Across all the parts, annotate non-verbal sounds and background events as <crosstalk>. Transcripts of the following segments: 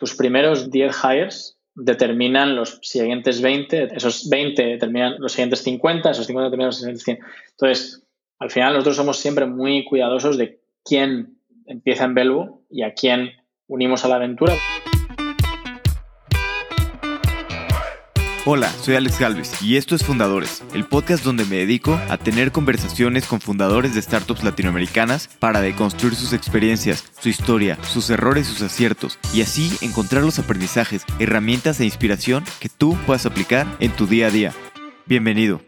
tus primeros 10 hires determinan los siguientes 20, esos 20 determinan los siguientes 50, esos 50 determinan los siguientes 100. Entonces, al final nosotros somos siempre muy cuidadosos de quién empieza en Belvo y a quién unimos a la aventura. Hola, soy Alex Galvez y esto es Fundadores, el podcast donde me dedico a tener conversaciones con fundadores de startups latinoamericanas para deconstruir sus experiencias, su historia, sus errores, sus aciertos y así encontrar los aprendizajes, herramientas e inspiración que tú puedas aplicar en tu día a día. Bienvenido.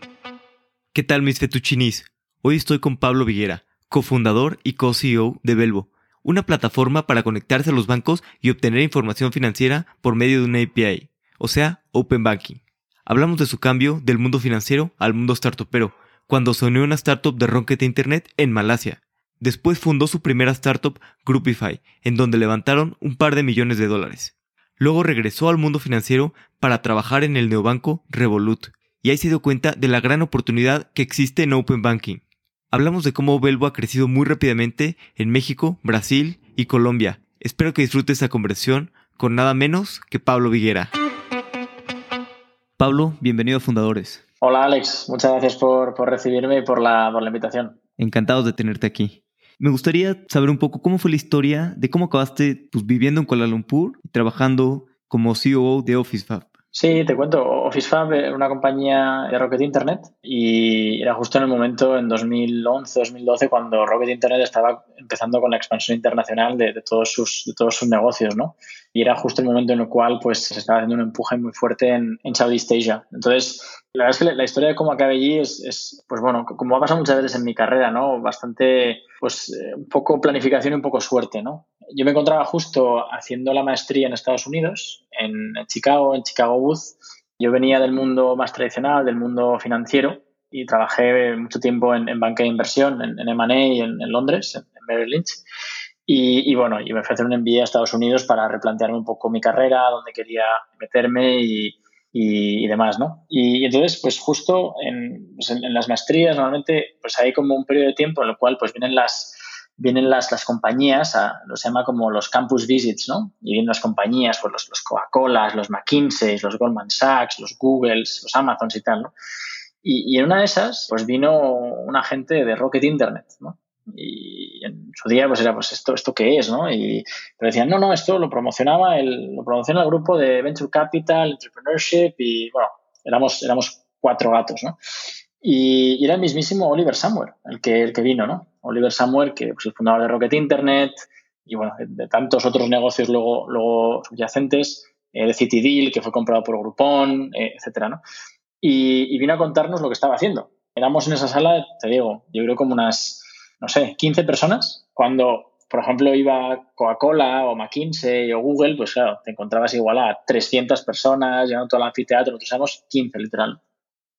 ¿Qué tal mis fetuchinis? Hoy estoy con Pablo Viguera, cofundador y co-CEO de Belvo, una plataforma para conectarse a los bancos y obtener información financiera por medio de una API, o sea, Open Banking. Hablamos de su cambio del mundo financiero al mundo startupero, cuando se unió a una startup de Rocket Internet en Malasia. Después fundó su primera startup, Groupify, en donde levantaron un par de millones de dólares. Luego regresó al mundo financiero para trabajar en el neobanco Revolut, y ahí se dio cuenta de la gran oportunidad que existe en Open Banking. Hablamos de cómo Belvo ha crecido muy rápidamente en México, Brasil y Colombia. Espero que disfrutes esta conversación con nada menos que Pablo Viguera. Pablo, bienvenido a Fundadores. Hola Alex, muchas gracias por, recibirme y por la, por la invitación. Encantados de tenerte aquí. Me gustaría saber un poco cómo fue la historia de cómo acabaste pues, viviendo en Kuala Lumpur y trabajando como CEO de OfficeFab. Sí, te cuento. OfficeFab era una compañía de Rocket Internet y era justo en el momento, en 2011-2012, cuando Rocket Internet estaba empezando con la expansión internacional de, todos, sus, de todos sus negocios, ¿no? Y era justo el momento en el cual pues, se estaba haciendo un empuje muy fuerte en, en Southeast Asia. Entonces, la verdad es que la historia de cómo acabé allí es, es, pues bueno, como ha pasado muchas veces en mi carrera, ¿no? Bastante, pues, eh, un poco planificación y un poco suerte, ¿no? Yo me encontraba justo haciendo la maestría en Estados Unidos, en, Chicago, en Chicago Booth. Yo venía del mundo más tradicional, del mundo financiero, y trabajé mucho tiempo en, banca de inversión, en, en M&A en, Londres, en, Merrill Lynch. Y, y, bueno, y me fui a hacer un envío a Estados Unidos para replantearme un poco mi carrera, dónde quería meterme y, y, demás, ¿no? Y, entonces, pues justo pues en, en, las maestrías normalmente pues hay como un periodo de tiempo en el cual pues vienen las, vienen las, las compañías, a, lo se llama como los campus visits, ¿no? Y vienen las compañías, pues los, los Coca-Colas, los McKinsey, los Goldman Sachs, los Googles, los Amazons y tal, ¿no? Y, y, en una de esas, pues vino un agente de Rocket Internet, ¿no? Y en su día, pues era, pues esto, esto qué es, ¿no? Y pero decían, no, no, esto lo promocionaba el, lo promociona el grupo de Venture Capital, Entrepreneurship y, bueno, éramos, éramos cuatro gatos, ¿no? Y, era el mismísimo Oliver Samuel, el que, el que vino, ¿no? Oliver Samuel, que es pues, el fundador de Rocket Internet y, bueno, de, tantos otros negocios luego, luego subyacentes, eh, de CityDeal, que fue comprado por Groupon, eh, etcétera, ¿no? Y, y vino a contarnos lo que estaba haciendo. Éramos en esa sala, te digo, yo creo como unas no sé, 15 personas, cuando, por ejemplo, iba Coca-Cola o McKinsey o Google, pues claro, te encontrabas igual a 300 personas, llenando todo el anfiteatro, nosotros éramos 15 literal.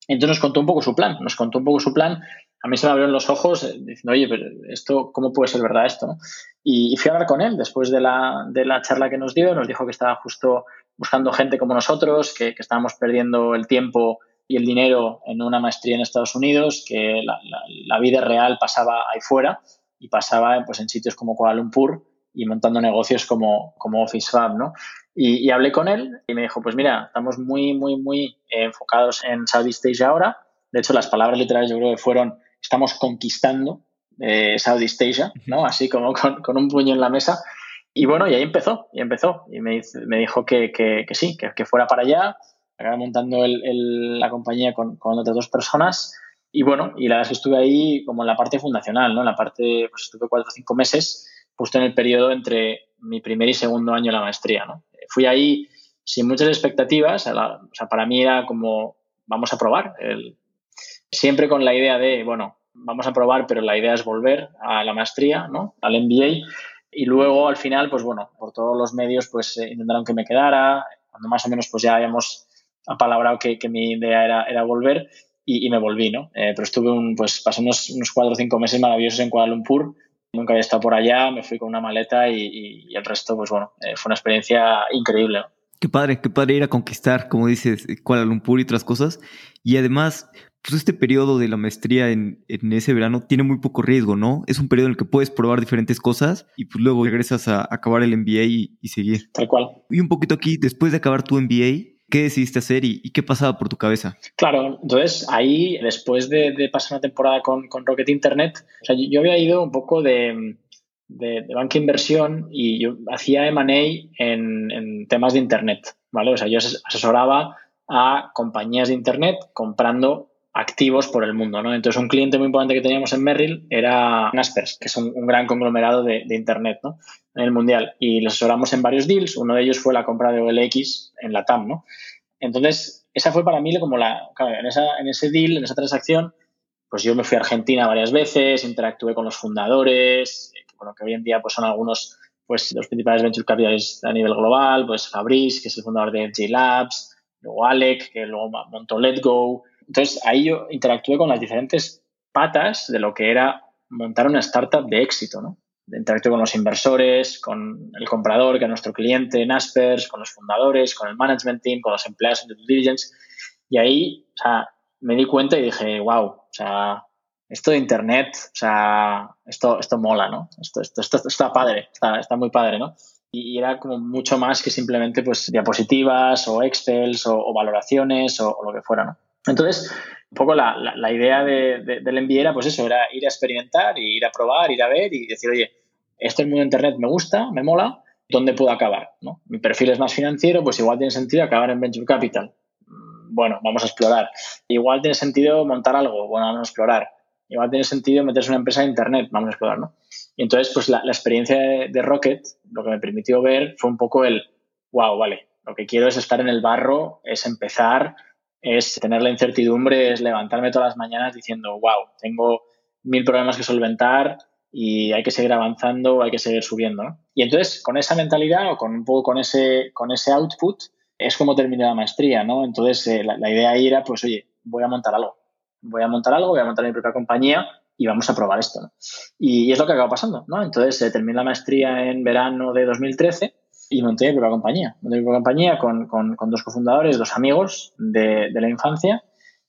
Entonces nos contó un poco su plan, nos contó un poco su plan. A mí se me abrieron los ojos eh, diciendo, oye, pero esto, ¿cómo puede ser verdad esto? Y, fui a hablar con él después de la, de la charla que nos dio, nos dijo que estaba justo buscando gente como nosotros, que, estábamos perdiendo el tiempo y el dinero en una maestría en Estados Unidos, que la, vida real pasaba ahí fuera y pasaba pues, en sitios como Kuala Lumpur y montando negocios como, como Office Fab, ¿no? Y, hablé con él y me dijo, pues mira, estamos muy, muy, muy enfocados en Southeast Asia ahora. De hecho, las palabras literales yo creo que fueron, estamos conquistando eh, Southeast Asia, ¿no? Así como con, un puño en la mesa. Y bueno, y ahí empezó, y empezó. Y me, me dijo que, que, que sí, que, que, fuera para allá, acabé montando el, la compañía con, con, otras dos personas. Y bueno, y la verdad es que estuve ahí como en la parte fundacional, ¿no? En la parte, pues estuve cuatro o cinco meses, justo en el periodo entre mi primer y segundo año de la maestría, ¿no? Fui ahí sin muchas expectativas, o sea, para mí era como, vamos a probar, el, siempre con la idea de, bueno, vamos a probar, pero la idea es volver a la maestría, ¿no? Al MBA. Y luego, al final, pues bueno, por todos los medios, pues eh, intentaron que me quedara. Cuando más o menos, pues ya habíamos apalabrado que, que mi idea era, era volver y, me volví, ¿no? Eh, pero estuve, un, pues, pasé unos, unos cuatro o cinco meses maravillosos en Kuala Lumpur. Nunca había estado por allá, me fui con una maleta y, y el resto, pues bueno, eh, fue una experiencia increíble. Qué padre, qué padre ir a conquistar, como dices, Kuala Lumpur y otras cosas. Y además, pues este periodo de la maestría en, ese verano tiene muy poco riesgo, ¿no? Es un periodo en el que puedes probar diferentes cosas y pues luego regresas a, acabar el MBA y, y, seguir. Tal cual. Y un poquito aquí, después de acabar tu MBA, ¿qué decidiste hacer y, qué pasaba por tu cabeza? Claro, entonces ahí, después de, pasar una temporada con, Rocket Internet, o sea, yo había ido un poco de, de, banca inversión y yo hacía M&A en, en temas de Internet, ¿vale? O sea, yo asesoraba a compañías de Internet comprando activos por el mundo. ¿no? Entonces, un cliente muy importante que teníamos en Merrill era Naspers, que es un, gran conglomerado de, Internet ¿no? en el mundial. Y les asesoramos en varios deals. Uno de ellos fue la compra de OLX en la TAM. ¿no? Entonces, esa fue para mí como la. en, esa, en ese deal, en esa transacción, pues yo me fui a Argentina varias veces, interactué con los fundadores, bueno, que hoy en día pues son algunos pues los principales venture capitalists a nivel global, pues Fabrice, que es el fundador de J Labs, luego Alec, que luego montó Letgo, entonces ahí yo interactué con las diferentes patas de lo que era montar una startup de éxito, ¿no? Interactué con los inversores, con el comprador, que es nuestro cliente, Naspers, con los fundadores, con el management team, con los empleados de due diligence. Y ahí, o sea, me di cuenta y dije, wow, o sea, esto de Internet, o sea, esto, esto mola, ¿no? Esto, esto, esto está padre, está, está, muy padre, ¿no? Y era como mucho más que simplemente pues diapositivas o Excels o, valoraciones o, o, lo que fuera, ¿no? Entonces, un poco la, la, idea de, del MBA era pues eso, era ir a experimentar, ir a probar, ir a ver y decir, oye, esto el mundo de Internet me gusta, me mola, ¿dónde puedo acabar? ¿no? Mi perfil es más financiero, pues igual tiene sentido acabar en Venture Capital. Mm, bueno, vamos a explorar. Igual tiene sentido montar algo, bueno, vamos a explorar. Igual tiene sentido meterse en una empresa de Internet, vamos a explorar, ¿no? Y entonces, pues la, la experiencia de, de Rocket, lo que me permitió ver fue un poco el, wow, vale, lo que quiero es estar en el barro, es empezar, es tener la incertidumbre, es levantarme todas las mañanas diciendo, wow, tengo mil problemas que solventar y hay que seguir avanzando, hay que seguir subiendo. Y entonces, con esa mentalidad o con un poco con ese, con ese output, es como terminé la maestría, ¿no? Entonces, eh, la, idea ahí era, pues, oye, voy a montar algo. Voy a montar algo, voy a montar mi propia compañía y vamos a probar esto. Y, es lo que acaba pasando, ¿no? Entonces, eh, terminé la maestría en verano de 2013 y monté mi propia compañía. Monté mi propia compañía con, con, dos cofundadores, dos amigos de, la infancia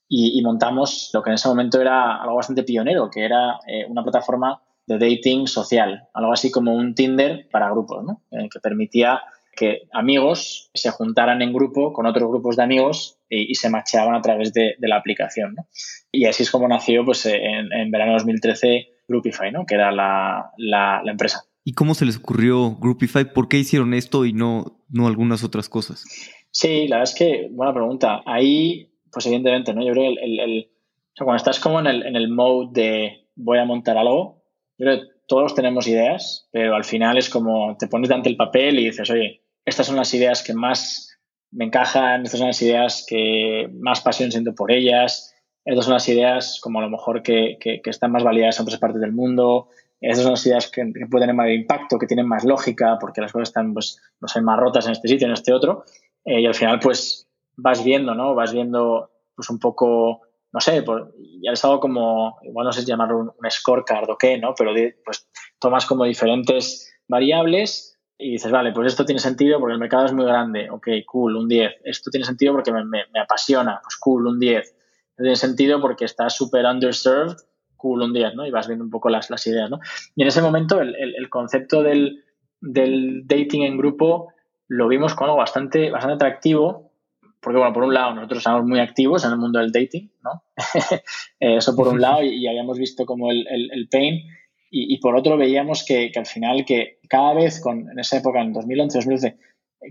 y, montamos lo que en ese momento era algo bastante pionero, que era eh, una plataforma de dating social, algo así como un Tinder para grupos, ¿no? Eh, que permitía que amigos se juntaran en grupo con otros grupos de amigos y, y se macheaban a través de, la aplicación. ¿no? Y así es como nació pues, en, en verano de 2013 Groupify, ¿no? que era la, la empresa. ¿Y cómo se les ocurrió Groupify? ¿Por qué hicieron esto y no, no algunas otras cosas? Sí, la verdad es que, buena pregunta. Ahí, pues evidentemente, ¿no? Yo creo que el, cuando estás como en el, en el mode de voy a montar algo, yo creo que todos tenemos ideas, pero al final es como te pones ante el papel y dices, oye, estas son las ideas que más me encajan, estas son las ideas que más pasión siento por ellas, estas son las ideas como a lo mejor que, que, que están más validadas en otras partes del mundo, esas son las ideas que, pueden tener mayor impacto, que tienen más lógica, porque las cosas están, pues, no sé, más rotas en este sitio, en este otro. Eh, y al final, pues, vas viendo, ¿no? Vas viendo, pues, un poco, no sé, por, ya es algo como, igual no sé llamarlo un, un scorecard o qué, ¿no? Pero, pues, tomas como diferentes variables y dices, vale, pues esto tiene sentido porque el mercado es muy grande, ok, cool, un 10. Esto tiene sentido porque me, me, apasiona, pues cool, un 10. Esto tiene sentido porque está súper underserved cool un día, ¿no? Y vas viendo un poco las, las ideas, ¿no? Y en ese momento el, el, concepto del, del, dating en grupo lo vimos como algo bastante, bastante atractivo, porque, bueno, por un lado, nosotros estamos muy activos en el mundo del dating, ¿no? <laughs> Eso por un <laughs> lado, y, habíamos visto como el, el pain, y, y, por otro veíamos que, que, al final, que cada vez, con, en esa época, en 2011, 2012,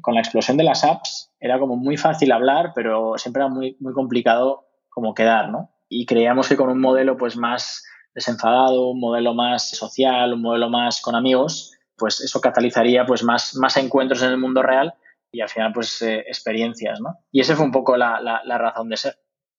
con la explosión de las apps, era como muy fácil hablar, pero siempre era muy, muy complicado como quedar, ¿no? Y creíamos que con un modelo pues más desenfadado, un modelo más social, un modelo más con amigos, pues eso catalizaría pues más, más encuentros en el mundo real y al final pues eh, experiencias, ¿no? Y esa fue un poco la, la, razón de ser.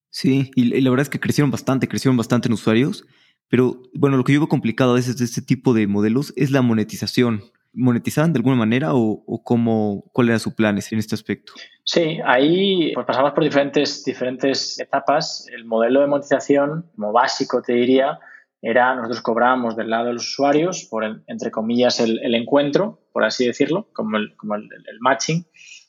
Sí, y, la verdad es que crecieron bastante, crecieron bastante en usuarios, pero bueno, lo que yo veo complicado a veces de este tipo de modelos es la monetización monetizaban de alguna manera o, cómo, cuál era su plan en este aspecto? Sí, ahí pues pasamos por diferentes, diferentes etapas. El modelo de monetización, como básico te diría, era nosotros cobrábamos del lado de los usuarios por, entre comillas, el, el, encuentro, por así decirlo, como el, como el, el, matching,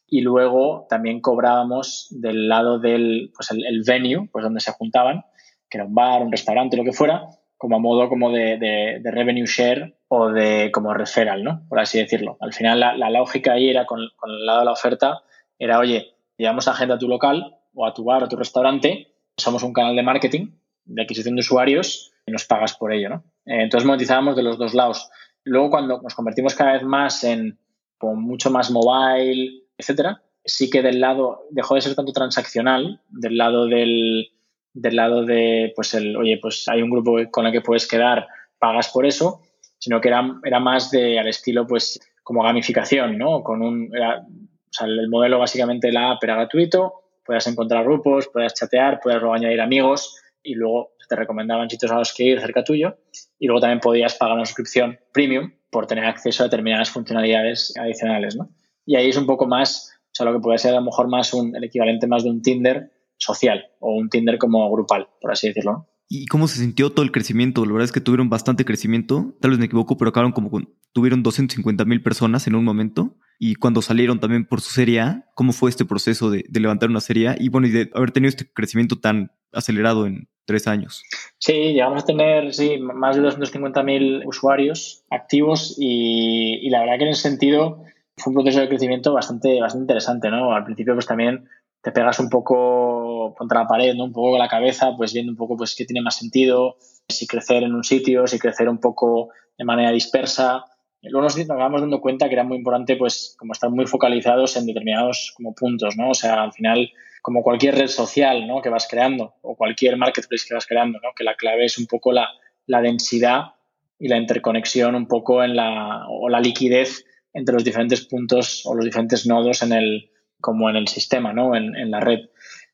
y luego también cobrábamos del lado del pues el, venue, pues donde se juntaban, que era un bar, un restaurante, lo que fuera, como a modo como de, de, revenue share o de como referral, ¿no? Por así decirlo. Al final la, la lógica ahí era con, con, el lado de la oferta, era, oye, llevamos a gente a tu local o a tu bar o a tu restaurante, somos un canal de marketing, de adquisición de usuarios y nos pagas por ello, ¿no? Eh, entonces monetizábamos de los dos lados. Luego cuando nos convertimos cada vez más en mucho más mobile, etcétera, sí que del lado dejó de ser tanto transaccional, del lado del, del lado de, pues el, oye, pues hay un grupo con el que puedes quedar, pagas por eso, sino que era, era más de al estilo, pues, como gamificación, ¿no? Con un, sea, el modelo básicamente la app era gratuito, puedas encontrar grupos, puedas chatear, puedes luego añadir amigos y luego te recomendaban sitios a los que ir cerca tuyo y luego también podías pagar una suscripción premium por tener acceso a determinadas funcionalidades adicionales, ¿no? Y ahí es un poco más, o sea, lo que puede ser a lo mejor más el equivalente más de un Tinder social o un Tinder como grupal, por así decirlo. ¿Y cómo se sintió todo el crecimiento? La verdad es que tuvieron bastante crecimiento, tal vez me equivoco, pero acabaron como con, tuvieron 250 mil personas en un momento. Y cuando salieron también por su serie A, ¿cómo fue este proceso de, levantar una serie? Y bueno, y de haber tenido este crecimiento tan acelerado en tres años. Sí, llegamos a tener sí, más de 250.000 usuarios activos y, y, la verdad que en ese sentido fue un proceso de crecimiento bastante, bastante interesante, ¿no? Al principio pues también te pegas un poco contra la pared, ¿no? Un poco con la cabeza, pues viendo un poco pues qué tiene más sentido, si crecer en un sitio, si crecer un poco de manera dispersa. Luego nos acabamos dando cuenta que era muy importante, pues, como estar muy focalizados en determinados como puntos, ¿no? O sea, al final, como cualquier red social, ¿no? Que vas creando o cualquier marketplace que vas creando, ¿no? Que la clave es un poco la, la densidad y la interconexión un poco en la, o la liquidez entre los diferentes puntos o los diferentes nodos en el, como en el sistema, ¿no? En, la red.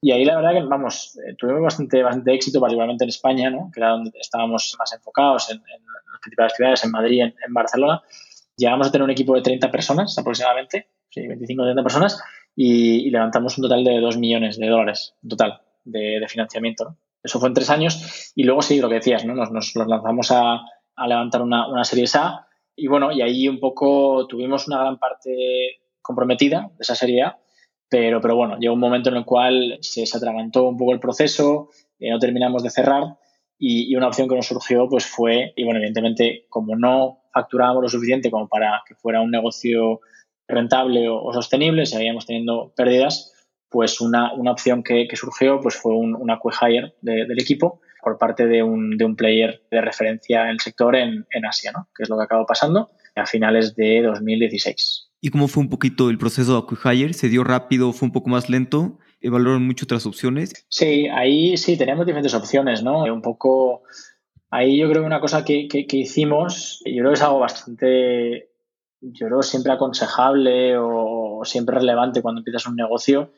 Y ahí la verdad que, vamos, eh, tuvimos bastante, bastante éxito, particularmente en España, ¿no? Que era donde estábamos más enfocados, en, las principales ciudades, en Madrid, en, Barcelona. Llegamos a tener un equipo de 30 personas aproximadamente, sí, 25 o 30 personas, y, levantamos un total de 2 millones de dólares, en total, de, financiamiento. Eso fue en tres años y luego sí, lo que decías, ¿no? Nos, nos, lanzamos a, a levantar una, una serie A y bueno, y ahí un poco tuvimos una gran parte comprometida de esa serie A pero, pero bueno, llegó un momento en el cual se, atragantó un poco el proceso, eh, no terminamos de cerrar y, una opción que nos surgió pues fue, y bueno, evidentemente como no facturábamos lo suficiente como para que fuera un negocio rentable o, sostenible, seguíamos teniendo pérdidas, pues una, una opción que, surgió pues fue un, una hire del equipo por parte de un, de un, player de referencia en el sector en, en Asia, ¿no? que es lo que acabó pasando a finales de 2016. ¿Y cómo fue un poquito el proceso de Acquihire? ¿Se dio rápido? ¿Fue un poco más lento? ¿Evaluaron mucho otras opciones? Sí, ahí sí, teníamos diferentes opciones, ¿no? Un poco... Ahí yo creo que una cosa que, que, hicimos, yo creo que es algo bastante, yo creo siempre aconsejable o siempre relevante cuando empiezas un negocio,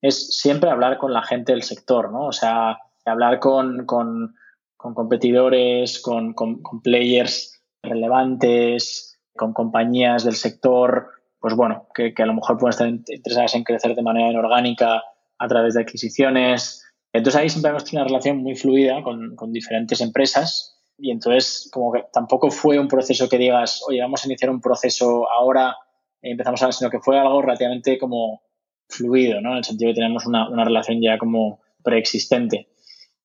es siempre hablar con la gente del sector, ¿no? O sea, hablar con, con, con competidores, con, con, players relevantes, con compañías del sector, pues bueno, que, a lo mejor pueden estar interesadas en crecer de manera inorgánica a través de adquisiciones. Entonces ahí siempre hemos tenido una relación muy fluida con, diferentes empresas y entonces como que tampoco fue un proceso que digas, oye, vamos a iniciar un proceso ahora, y empezamos a ver, sino que fue algo relativamente como fluido, ¿no? En el sentido que tenemos una, relación ya como preexistente.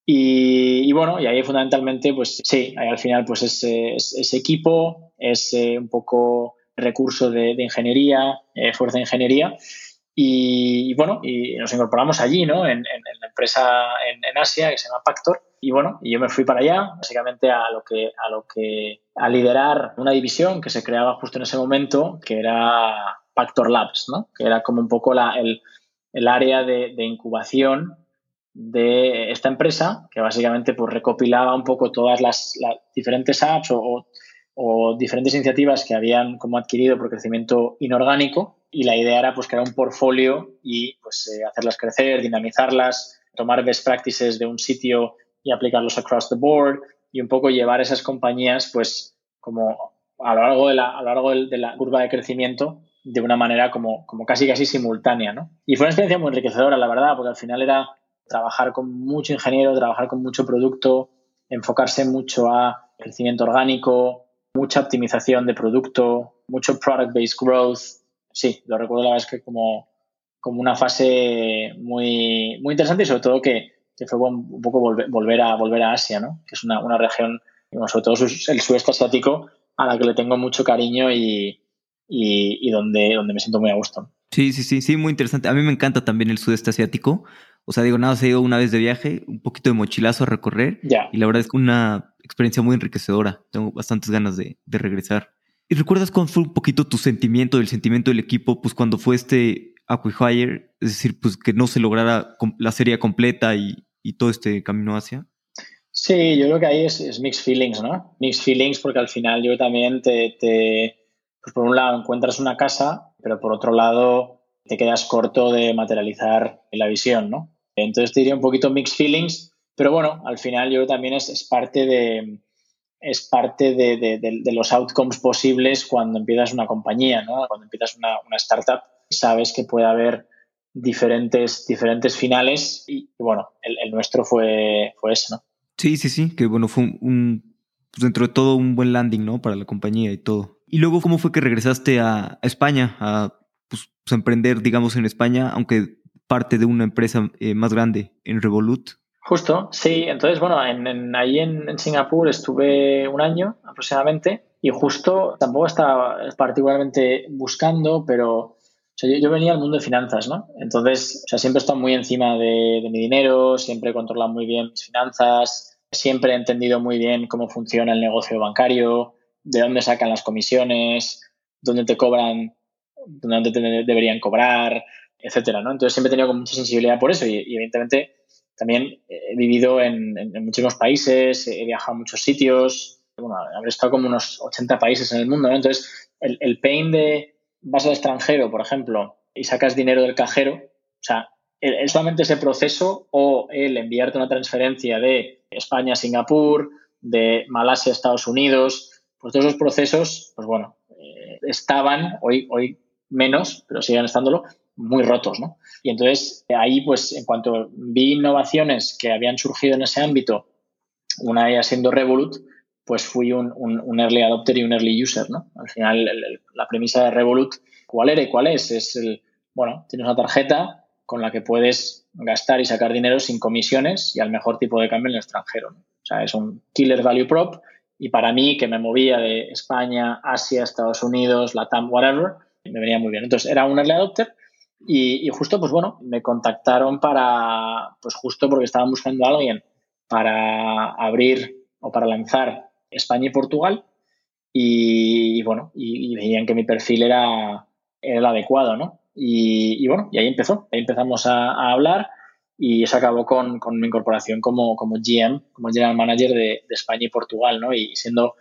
Y, bueno, y ahí fundamentalmente, pues sí, ahí al final pues ese, ese equipo, es un poco recurso de, ingeniería, eh, fuerza de ingeniería. Y, bueno, y nos incorporamos allí, ¿no? En, la empresa en, Asia que se llama Pactor. Y bueno, yo me fui para allá, básicamente a lo que, a lo que, a liderar una división que se creaba justo en ese momento, que era Pactor Labs, ¿no? Que era como un poco la, el, el área de, de, incubación de esta empresa, que básicamente pues recopilaba un poco todas las, las diferentes apps o diferentes iniciativas que habían como adquirido por crecimiento inorgánico y la idea era pues crear un portfolio y pues eh, hacerlas crecer, dinamizarlas, tomar best practices de un sitio y aplicarlos across the board y un poco llevar esas compañías pues como a lo largo de la, a lo largo de la curva de crecimiento de una manera como, como casi casi simultánea, ¿no? Y fue una experiencia muy enriquecedora, la verdad, porque al final era trabajar con mucho ingeniero, trabajar con mucho producto, enfocarse mucho a crecimiento orgánico, mucha optimización de producto, mucho product-based growth. Sí, lo recuerdo la verdad es que como, como una fase muy, muy interesante y sobre todo que que fue un poco volver, a, volver a Asia, ¿no? que es una, una región, sobre todo el sudeste asiático, a la que le tengo mucho cariño y, y, donde, donde me siento muy a gusto. Sí, sí, sí, sí, muy interesante. A mí me encanta también el sudeste asiático. O sea, digo, nada, se ha ido una vez de viaje, un poquito de mochilazo a recorrer. Y la verdad es que una experiencia muy enriquecedora. Tengo bastantes ganas de, de regresar. ¿Y recuerdas cuál fue un poquito tu sentimiento, el sentimiento del equipo, pues cuando fue este Acquihire, es decir, pues que no se lograra la serie completa y, y todo este camino hacia? Sí, yo creo que ahí es, mixed feelings, ¿no? Mixed feelings porque al final yo también te, te, pues por un lado encuentras una casa, pero por otro lado te quedas corto de materializar la visión, ¿no? Entonces te diría un poquito mixed feelings, pero bueno, al final yo también es, parte de es parte de, de, los outcomes posibles cuando empiezas una compañía, ¿no? Cuando empiezas una, startup, sabes que puede haber diferentes, diferentes finales y, bueno, el, el, nuestro fue, fue ese, ¿no? Sí, sí, sí, que bueno, fue un, pues dentro de todo un buen landing, ¿no? Para la compañía y todo. Y luego, ¿cómo fue que regresaste a, España, a pues, pues, emprender, digamos, en España, aunque parte de una empresa eh, más grande, en Revolut? Justo, sí. Entonces, bueno, en, ahí en, Singapur estuve un año aproximadamente y justo tampoco estaba particularmente buscando, pero yo, venía al mundo de finanzas, ¿no? Entonces, siempre he estado muy encima de, de mi dinero, siempre he controlado muy bien mis finanzas, Siempre he entendido muy bien cómo funciona el negocio bancario, de dónde sacan las comisiones, dónde te cobran, dónde te deberían cobrar, etcétera, ¿no? Entonces siempre he tenido mucha sensibilidad por eso y, evidentemente también he vivido en, muchísimos países, he viajado a muchos sitios, bueno, habré estado como unos 80 países en el mundo, ¿no? Entonces el, el pain de vas al extranjero, por ejemplo, y sacas dinero del cajero, o sea, es solamente ese proceso o el enviarte una transferencia de España a Singapur, de Malasia a Estados Unidos, pues todos esos procesos, pues bueno, eh, estaban, hoy, hoy menos, pero siguen estándolo, muy rotos, ¿no? Y entonces ahí, pues en cuanto vi innovaciones que habían surgido en ese ámbito, una de ellas siendo Revolut, pues fui un, early adopter y un early user, ¿no? Al final, la premisa de Revolut, ¿cuál era y cuál es? Es el, bueno, tienes una tarjeta, con la que puedes gastar y sacar dinero sin comisiones y al mejor tipo de cambio en el extranjero. O sea, es un killer value prop y para mí, que me movía de España, Asia, Estados Unidos, Latam, whatever, me venía muy bien. Entonces, era un early adopter y, justo, pues bueno, me contactaron para, pues justo porque estaban buscando a alguien para abrir o para lanzar España y Portugal y, bueno, y, veían que mi perfil era, era el adecuado, ¿no? Y, bueno, y ahí empezó, ahí empezamos a, hablar y se acabó con, mi incorporación como, como GM, como General Manager de, España y Portugal, ¿no? Y siendo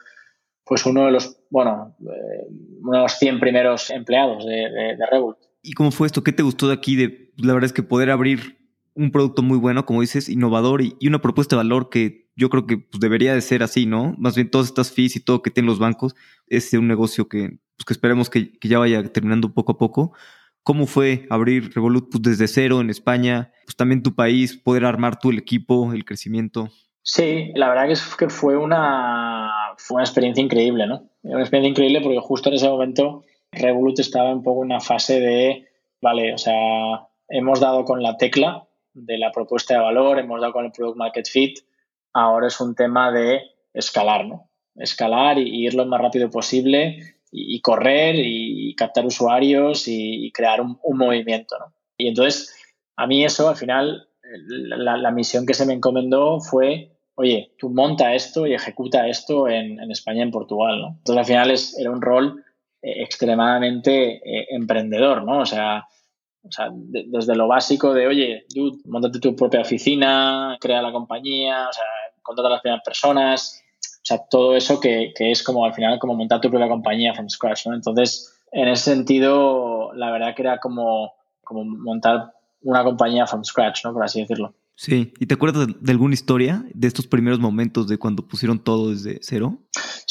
pues uno de los, bueno, eh, uno de los 100 primeros empleados de, de, Revolt. ¿Y cómo fue esto? ¿Qué te gustó de aquí? De, la verdad es que poder abrir un producto muy bueno, como dices, innovador y, una propuesta de valor que yo creo que pues, debería de ser así, ¿no? Más bien todas estas fees y todo que tienen los bancos es un negocio que, pues, que esperemos que, que ya vaya terminando poco a poco, ¿Cómo fue abrir Revolut pues, desde cero en España? Pues también tu país, poder armar tú el equipo, el crecimiento. Sí, la verdad que fue, una, fue una experiencia increíble, ¿no? Una experiencia increíble porque justo en ese momento Revolut estaba un poco en una fase de, vale, o sea, hemos dado con la tecla de la propuesta de valor, hemos dado con el product market fit, ahora es un tema de escalar, ¿no? Escalar y ir lo más rápido posible y, correr y, captar usuarios y, crear un, movimiento. ¿no? Y entonces, a mí eso, al final, la, misión que se me encomendó fue, oye, tú monta esto y ejecuta esto en, España y en Portugal. ¿no? Entonces, al final es, era un rol eh, extremadamente eh, emprendedor, ¿no? O sea, o sea desde lo básico de, oye, dude, montate tu propia oficina, crea la compañía, o sea, contrata a las primeras personas, o sea, todo eso que, es como al final como montar tu propia compañía from scratch, ¿no? Entonces, en ese sentido, la verdad que era como, como montar una compañía from scratch, ¿no? Por así decirlo. Sí, ¿y te acuerdas de alguna historia de estos primeros momentos de cuando pusieron todo desde cero?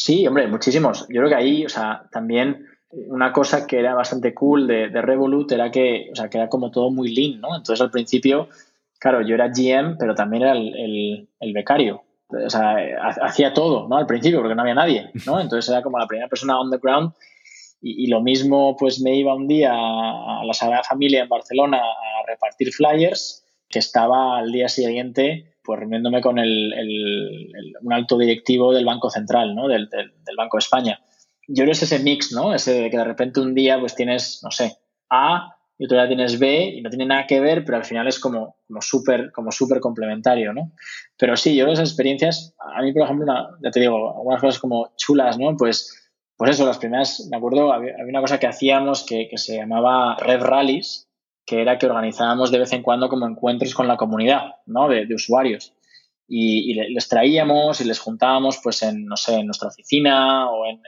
Sí, hombre, muchísimos. Yo creo que ahí, o sea, también una cosa que era bastante cool de, de Revolut era que, o sea, que era como todo muy lean, ¿no? Entonces al principio, claro, yo era GM, pero también era el, el becario o sea, hacía todo, ¿no? Al principio, porque no había nadie, ¿no? <laughs> Entonces era como la primera persona on the ground y, lo mismo, pues me iba un día a la Sagrada Familia en Barcelona a repartir flyers que estaba al día siguiente pues reuniéndome con el, un alto directivo del Banco Central, ¿no? Del, Banco de España. Yo creo que es ese mix, ¿no? Ese de que de repente un día pues tienes, no sé, A y otro día tienes B y no tiene nada que ver, pero al final es como, como súper como súper complementario, ¿no? Pero sí, yo esas experiencias, a mí, por ejemplo, ya te digo, algunas cosas como chulas, ¿no? Pues, pues eso, las primeras, me acuerdo, había, una cosa que hacíamos que, que se llamaba Red Rallies, que era que organizábamos de vez en cuando como encuentros con la comunidad, ¿no? De, usuarios. Y, les traíamos y les juntábamos, pues, en, no sé, en nuestra oficina o en,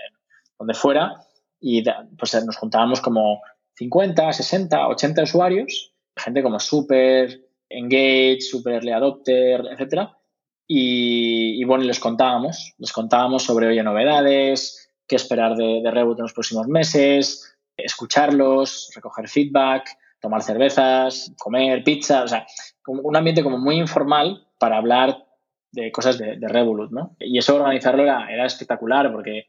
donde fuera. Y pues nos juntábamos como 50, 60, 80 usuarios, gente como súper engaged, super early adopter, etcétera. Y, y, bueno, les contábamos, les contábamos sobre, oye, novedades, qué esperar de, de Reboot en los próximos meses, escucharlos, recoger feedback, tomar cervezas, comer pizza, o sea, un ambiente como muy informal para hablar de cosas de, Revolut, ¿no? Y eso organizarlo era, era espectacular porque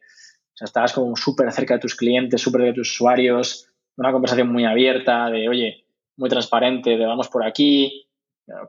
estabas como súper cerca de tus clientes, súper de tus usuarios, una conversación muy abierta de, oye, muy transparente, de vamos por aquí,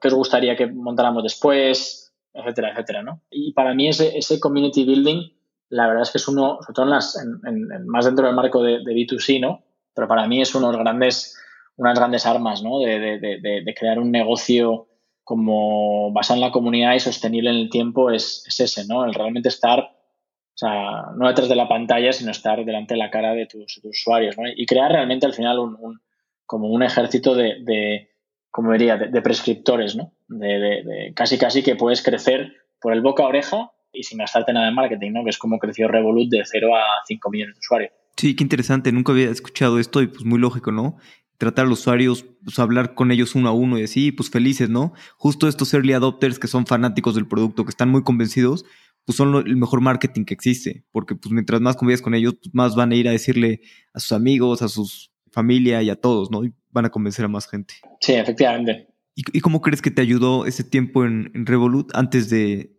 qué os gustaría que montáramos después, etcétera, etcétera, ¿no? Y para mí ese, ese community building, la verdad es que es uno, sobre todo en las, en, más dentro del marco de, de B2C, ¿no? Pero para mí es uno de los grandes unas grandes armas, ¿no? De, de, de, crear un negocio como basado en la comunidad y sostenible en el tiempo es, es, ese, ¿no? El realmente estar, o sea, no detrás de la pantalla, sino estar delante de la cara de tus, usuarios, ¿no? Y crear realmente al final un, como un ejército de, de como diría, de, prescriptores, ¿no? De, casi casi que puedes crecer por el boca a oreja y sin gastarte nada en marketing, ¿no? Que es como creció Revolut de 0 a 5 millones de usuarios. Sí, qué interesante. Nunca había escuchado esto y pues muy lógico, ¿no? Tratar a los usuarios, pues hablar con ellos uno a uno y así, pues felices, ¿no? Justo estos early adopters que son fanáticos del producto, que están muy convencidos, pues son el mejor marketing que existe, porque pues mientras más convives con ellos, pues más van a ir a decirle a sus amigos, a su familia y a todos, ¿no? Y van a convencer a más gente. Sí, efectivamente. ¿Y, cómo crees que te ayudó ese tiempo en, Revolut antes de,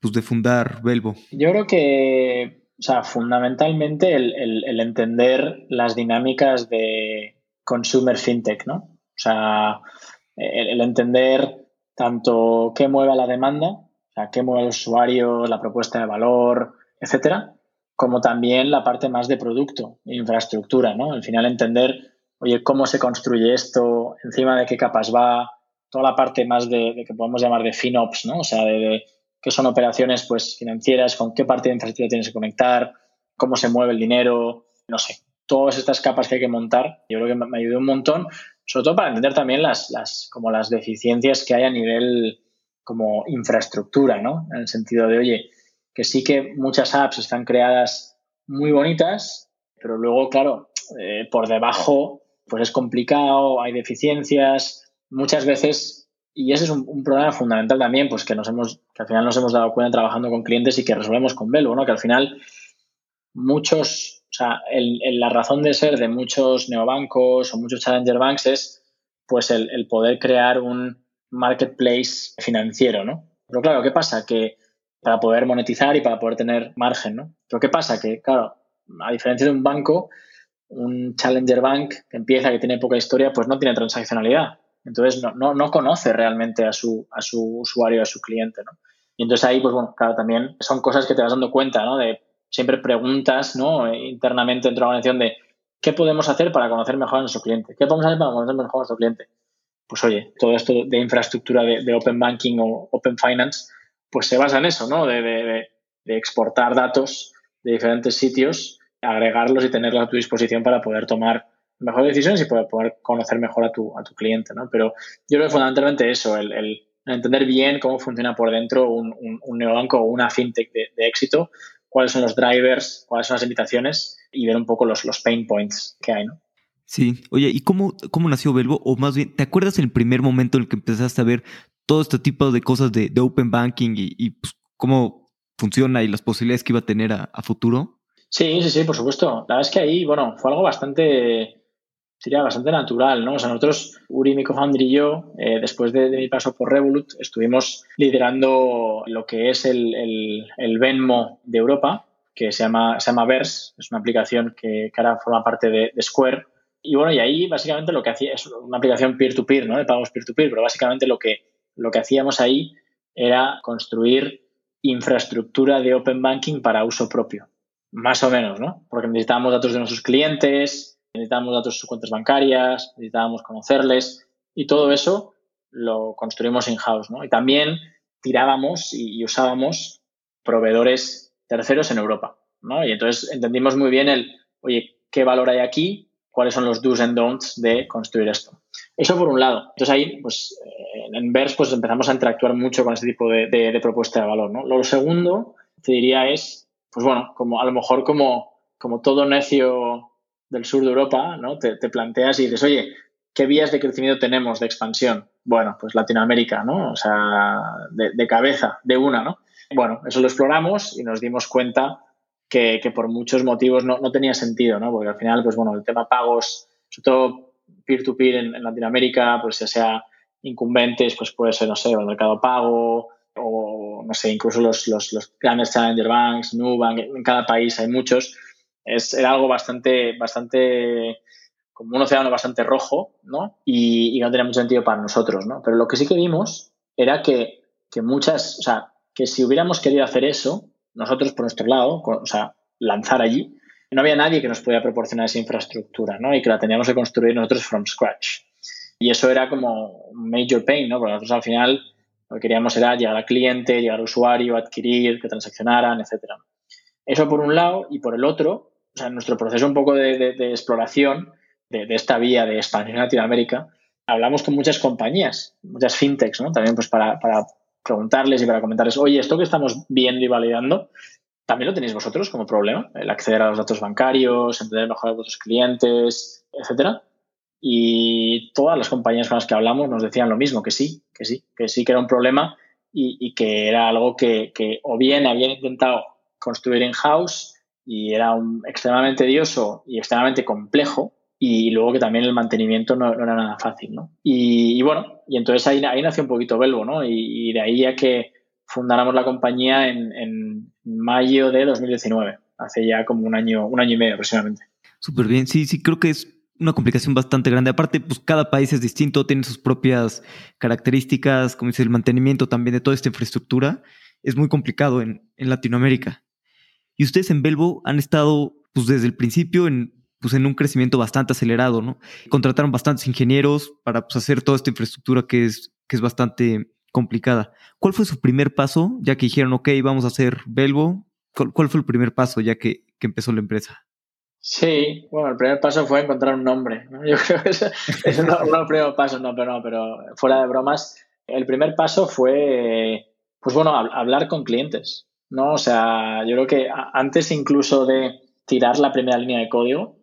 pues, de fundar Belvo? Yo creo que, o sea, fundamentalmente el entender las dinámicas de, consumer fintech, ¿no? O sea, el, entender tanto qué mueve la demanda, o sea, qué mueve los usuarios, la propuesta de valor, etcétera, como también la parte más de producto, infraestructura, ¿no? Al final entender, oye, cómo se construye esto, encima de qué capas va, toda la parte más de, que podemos llamar de FinOps, ¿no? O sea, de, de qué son operaciones pues financieras, con qué parte de infraestructura tienes que conectar, cómo se mueve el dinero, no sé, todas estas capas que hay que montar, yo creo que me ayudó un montón, sobre todo para entender también las, las, como las deficiencias que hay a nivel como infraestructura, ¿no? En el sentido de, oye, que sí que muchas apps están creadas muy bonitas, pero luego, claro, eh, por debajo, pues es complicado, hay deficiencias, muchas veces, y ese es un, problema fundamental también, pues que nos hemos, que al final nos hemos dado cuenta trabajando con clientes y que resolvemos con Velo, ¿no? Que al final muchos o sea, la razón de ser de muchos neobancos o muchos challenger banks es pues el, poder crear un marketplace financiero, ¿no? Pero claro, ¿qué pasa? Que para poder monetizar y para poder tener margen, ¿no? Pero ¿qué pasa? Que, claro, a diferencia de un banco, un challenger bank que empieza, que tiene poca historia, pues no tiene transaccionalidad. Entonces no, no, conoce realmente a su, a su usuario, a su cliente, ¿no? Y entonces ahí, pues bueno, claro, también son cosas que te vas dando cuenta, ¿no? De siempre preguntas ¿no? internamente dentro de la organización de qué podemos hacer para conocer mejor a nuestro cliente, qué podemos hacer para conocer mejor a nuestro cliente. Pues oye, todo esto de infraestructura de, Open Banking o Open Finance, pues se basa en eso, ¿no? De, exportar datos de diferentes sitios, agregarlos y tenerlos a tu disposición para poder tomar mejores decisiones y poder, conocer mejor a tu, a tu cliente, ¿no? Pero yo creo que fundamentalmente eso, el, entender bien cómo funciona por dentro un, un, neobanco o una fintech de, éxito cuáles son los drivers, cuáles son las limitaciones y ver un poco los, los pain points que hay, ¿no? Sí, oye, ¿y cómo, cómo nació Belvo? O más bien, ¿te acuerdas el primer momento en el que empezaste a ver todo este tipo de cosas de, Open Banking y, pues, cómo funciona y las posibilidades que iba a tener a, a futuro? Sí, sí, sí, por supuesto. La verdad es que ahí, bueno, fue algo bastante sería bastante natural, ¿no? O sea, nosotros, Uri, mi co-founder y yo, eh, después de, mi paso por Revolut, estuvimos liderando lo que es el, el, Venmo de Europa, que se llama, se llama Verse, es una aplicación que, ahora forma parte de, Square, Y bueno, y ahí básicamente lo que hacía es una aplicación peer-to-peer, ¿no? De pagos peer-to-peer, pero básicamente lo que, lo que hacíamos ahí era construir infraestructura de Open Banking para uso propio. Más o menos, ¿no? Porque necesitábamos datos de nuestros clientes, necesitábamos datos de sus cuentas bancarias, necesitábamos conocerles y todo eso lo construimos in-house, ¿no? Y también tirábamos y, usábamos proveedores terceros en Europa, ¿no? Y entonces entendimos muy bien el, oye, ¿qué valor hay aquí? ¿Cuáles son los do's and don'ts de construir esto? Eso por un lado. Entonces ahí, pues, en Verse, pues empezamos a interactuar mucho con este tipo de, propuesta de valor, ¿no? Lo segundo, te diría, es, pues bueno, como a lo mejor como, como todo necio del sur de Europa, ¿no? Te, te planteas y dices, oye, ¿qué vías de crecimiento tenemos de expansión? Bueno, pues Latinoamérica, ¿no? O sea, de, cabeza, de una, ¿no? Bueno, eso lo exploramos y nos dimos cuenta que, por muchos motivos no, tenía sentido, ¿no? Porque al final, pues bueno, el tema pagos, sobre todo peer-to-peer en, Latinoamérica, pues ya sea incumbentes, pues puede ser, no sé, el mercado pago o, no sé, incluso los, los, los grandes challenger banks, Nubank, en cada país hay muchos. Es, era algo bastante, bastante como un océano bastante rojo, ¿no? Y, no tenía mucho sentido para nosotros, ¿no? Pero lo que sí que vimos era que, muchas, o sea, que si hubiéramos querido hacer eso, nosotros por nuestro lado, o sea, lanzar allí, no había nadie que nos pudiera proporcionar esa infraestructura, ¿no? Y que la teníamos que construir nosotros from scratch. Y eso era como un major pain, ¿no? Porque nosotros al final lo que queríamos era llegar al cliente, llegar al usuario, adquirir, que transaccionaran, etc. Eso por un lado, y por el otro, o sea, nuestro proceso un poco de, exploración de, esta vía de expansión en Latinoamérica, hablamos con muchas compañías, muchas fintechs, ¿no? También pues para, preguntarles y para comentarles, oye, esto que estamos viendo y validando, ¿también lo tenéis vosotros como problema? El acceder a los datos bancarios, entender mejor a vuestros clientes, etcétera. Y todas las compañías con las que hablamos nos decían lo mismo, que sí, que sí, que sí que era un problema y, que era algo que, o bien habían intentado construir in-house y era un, extremadamente tedioso y extremadamente complejo y luego que también el mantenimiento no, era nada fácil, ¿no? Y, bueno, y entonces ahí, ahí, nació un poquito Belvo, ¿no? Y, de ahí ya que fundáramos la compañía en, en, mayo de 2019, hace ya como un año, un año y medio aproximadamente. Súper bien, sí, sí, creo que es una complicación bastante grande. Aparte, pues cada país es distinto, tiene sus propias características, como dice el mantenimiento también de toda esta infraestructura, es muy complicado en, en Latinoamérica. Y ustedes en Belvo han estado pues desde el principio en pues en un crecimiento bastante acelerado, ¿no? Contrataron bastantes ingenieros para pues, hacer toda esta infraestructura que es, que es bastante complicada. ¿Cuál fue su primer paso, ya que dijeron, ok, vamos a hacer Belvo? ¿Cuál, fue el primer paso, ya que, empezó la empresa? Sí, bueno, el primer paso fue encontrar un nombre. <laughs> Yo creo que ese es el primer paso, no, pero no, pero fuera de bromas, el primer paso fue, pues bueno, hablar con clientes, ¿no? O sea, yo creo que antes incluso de tirar la primera línea de código,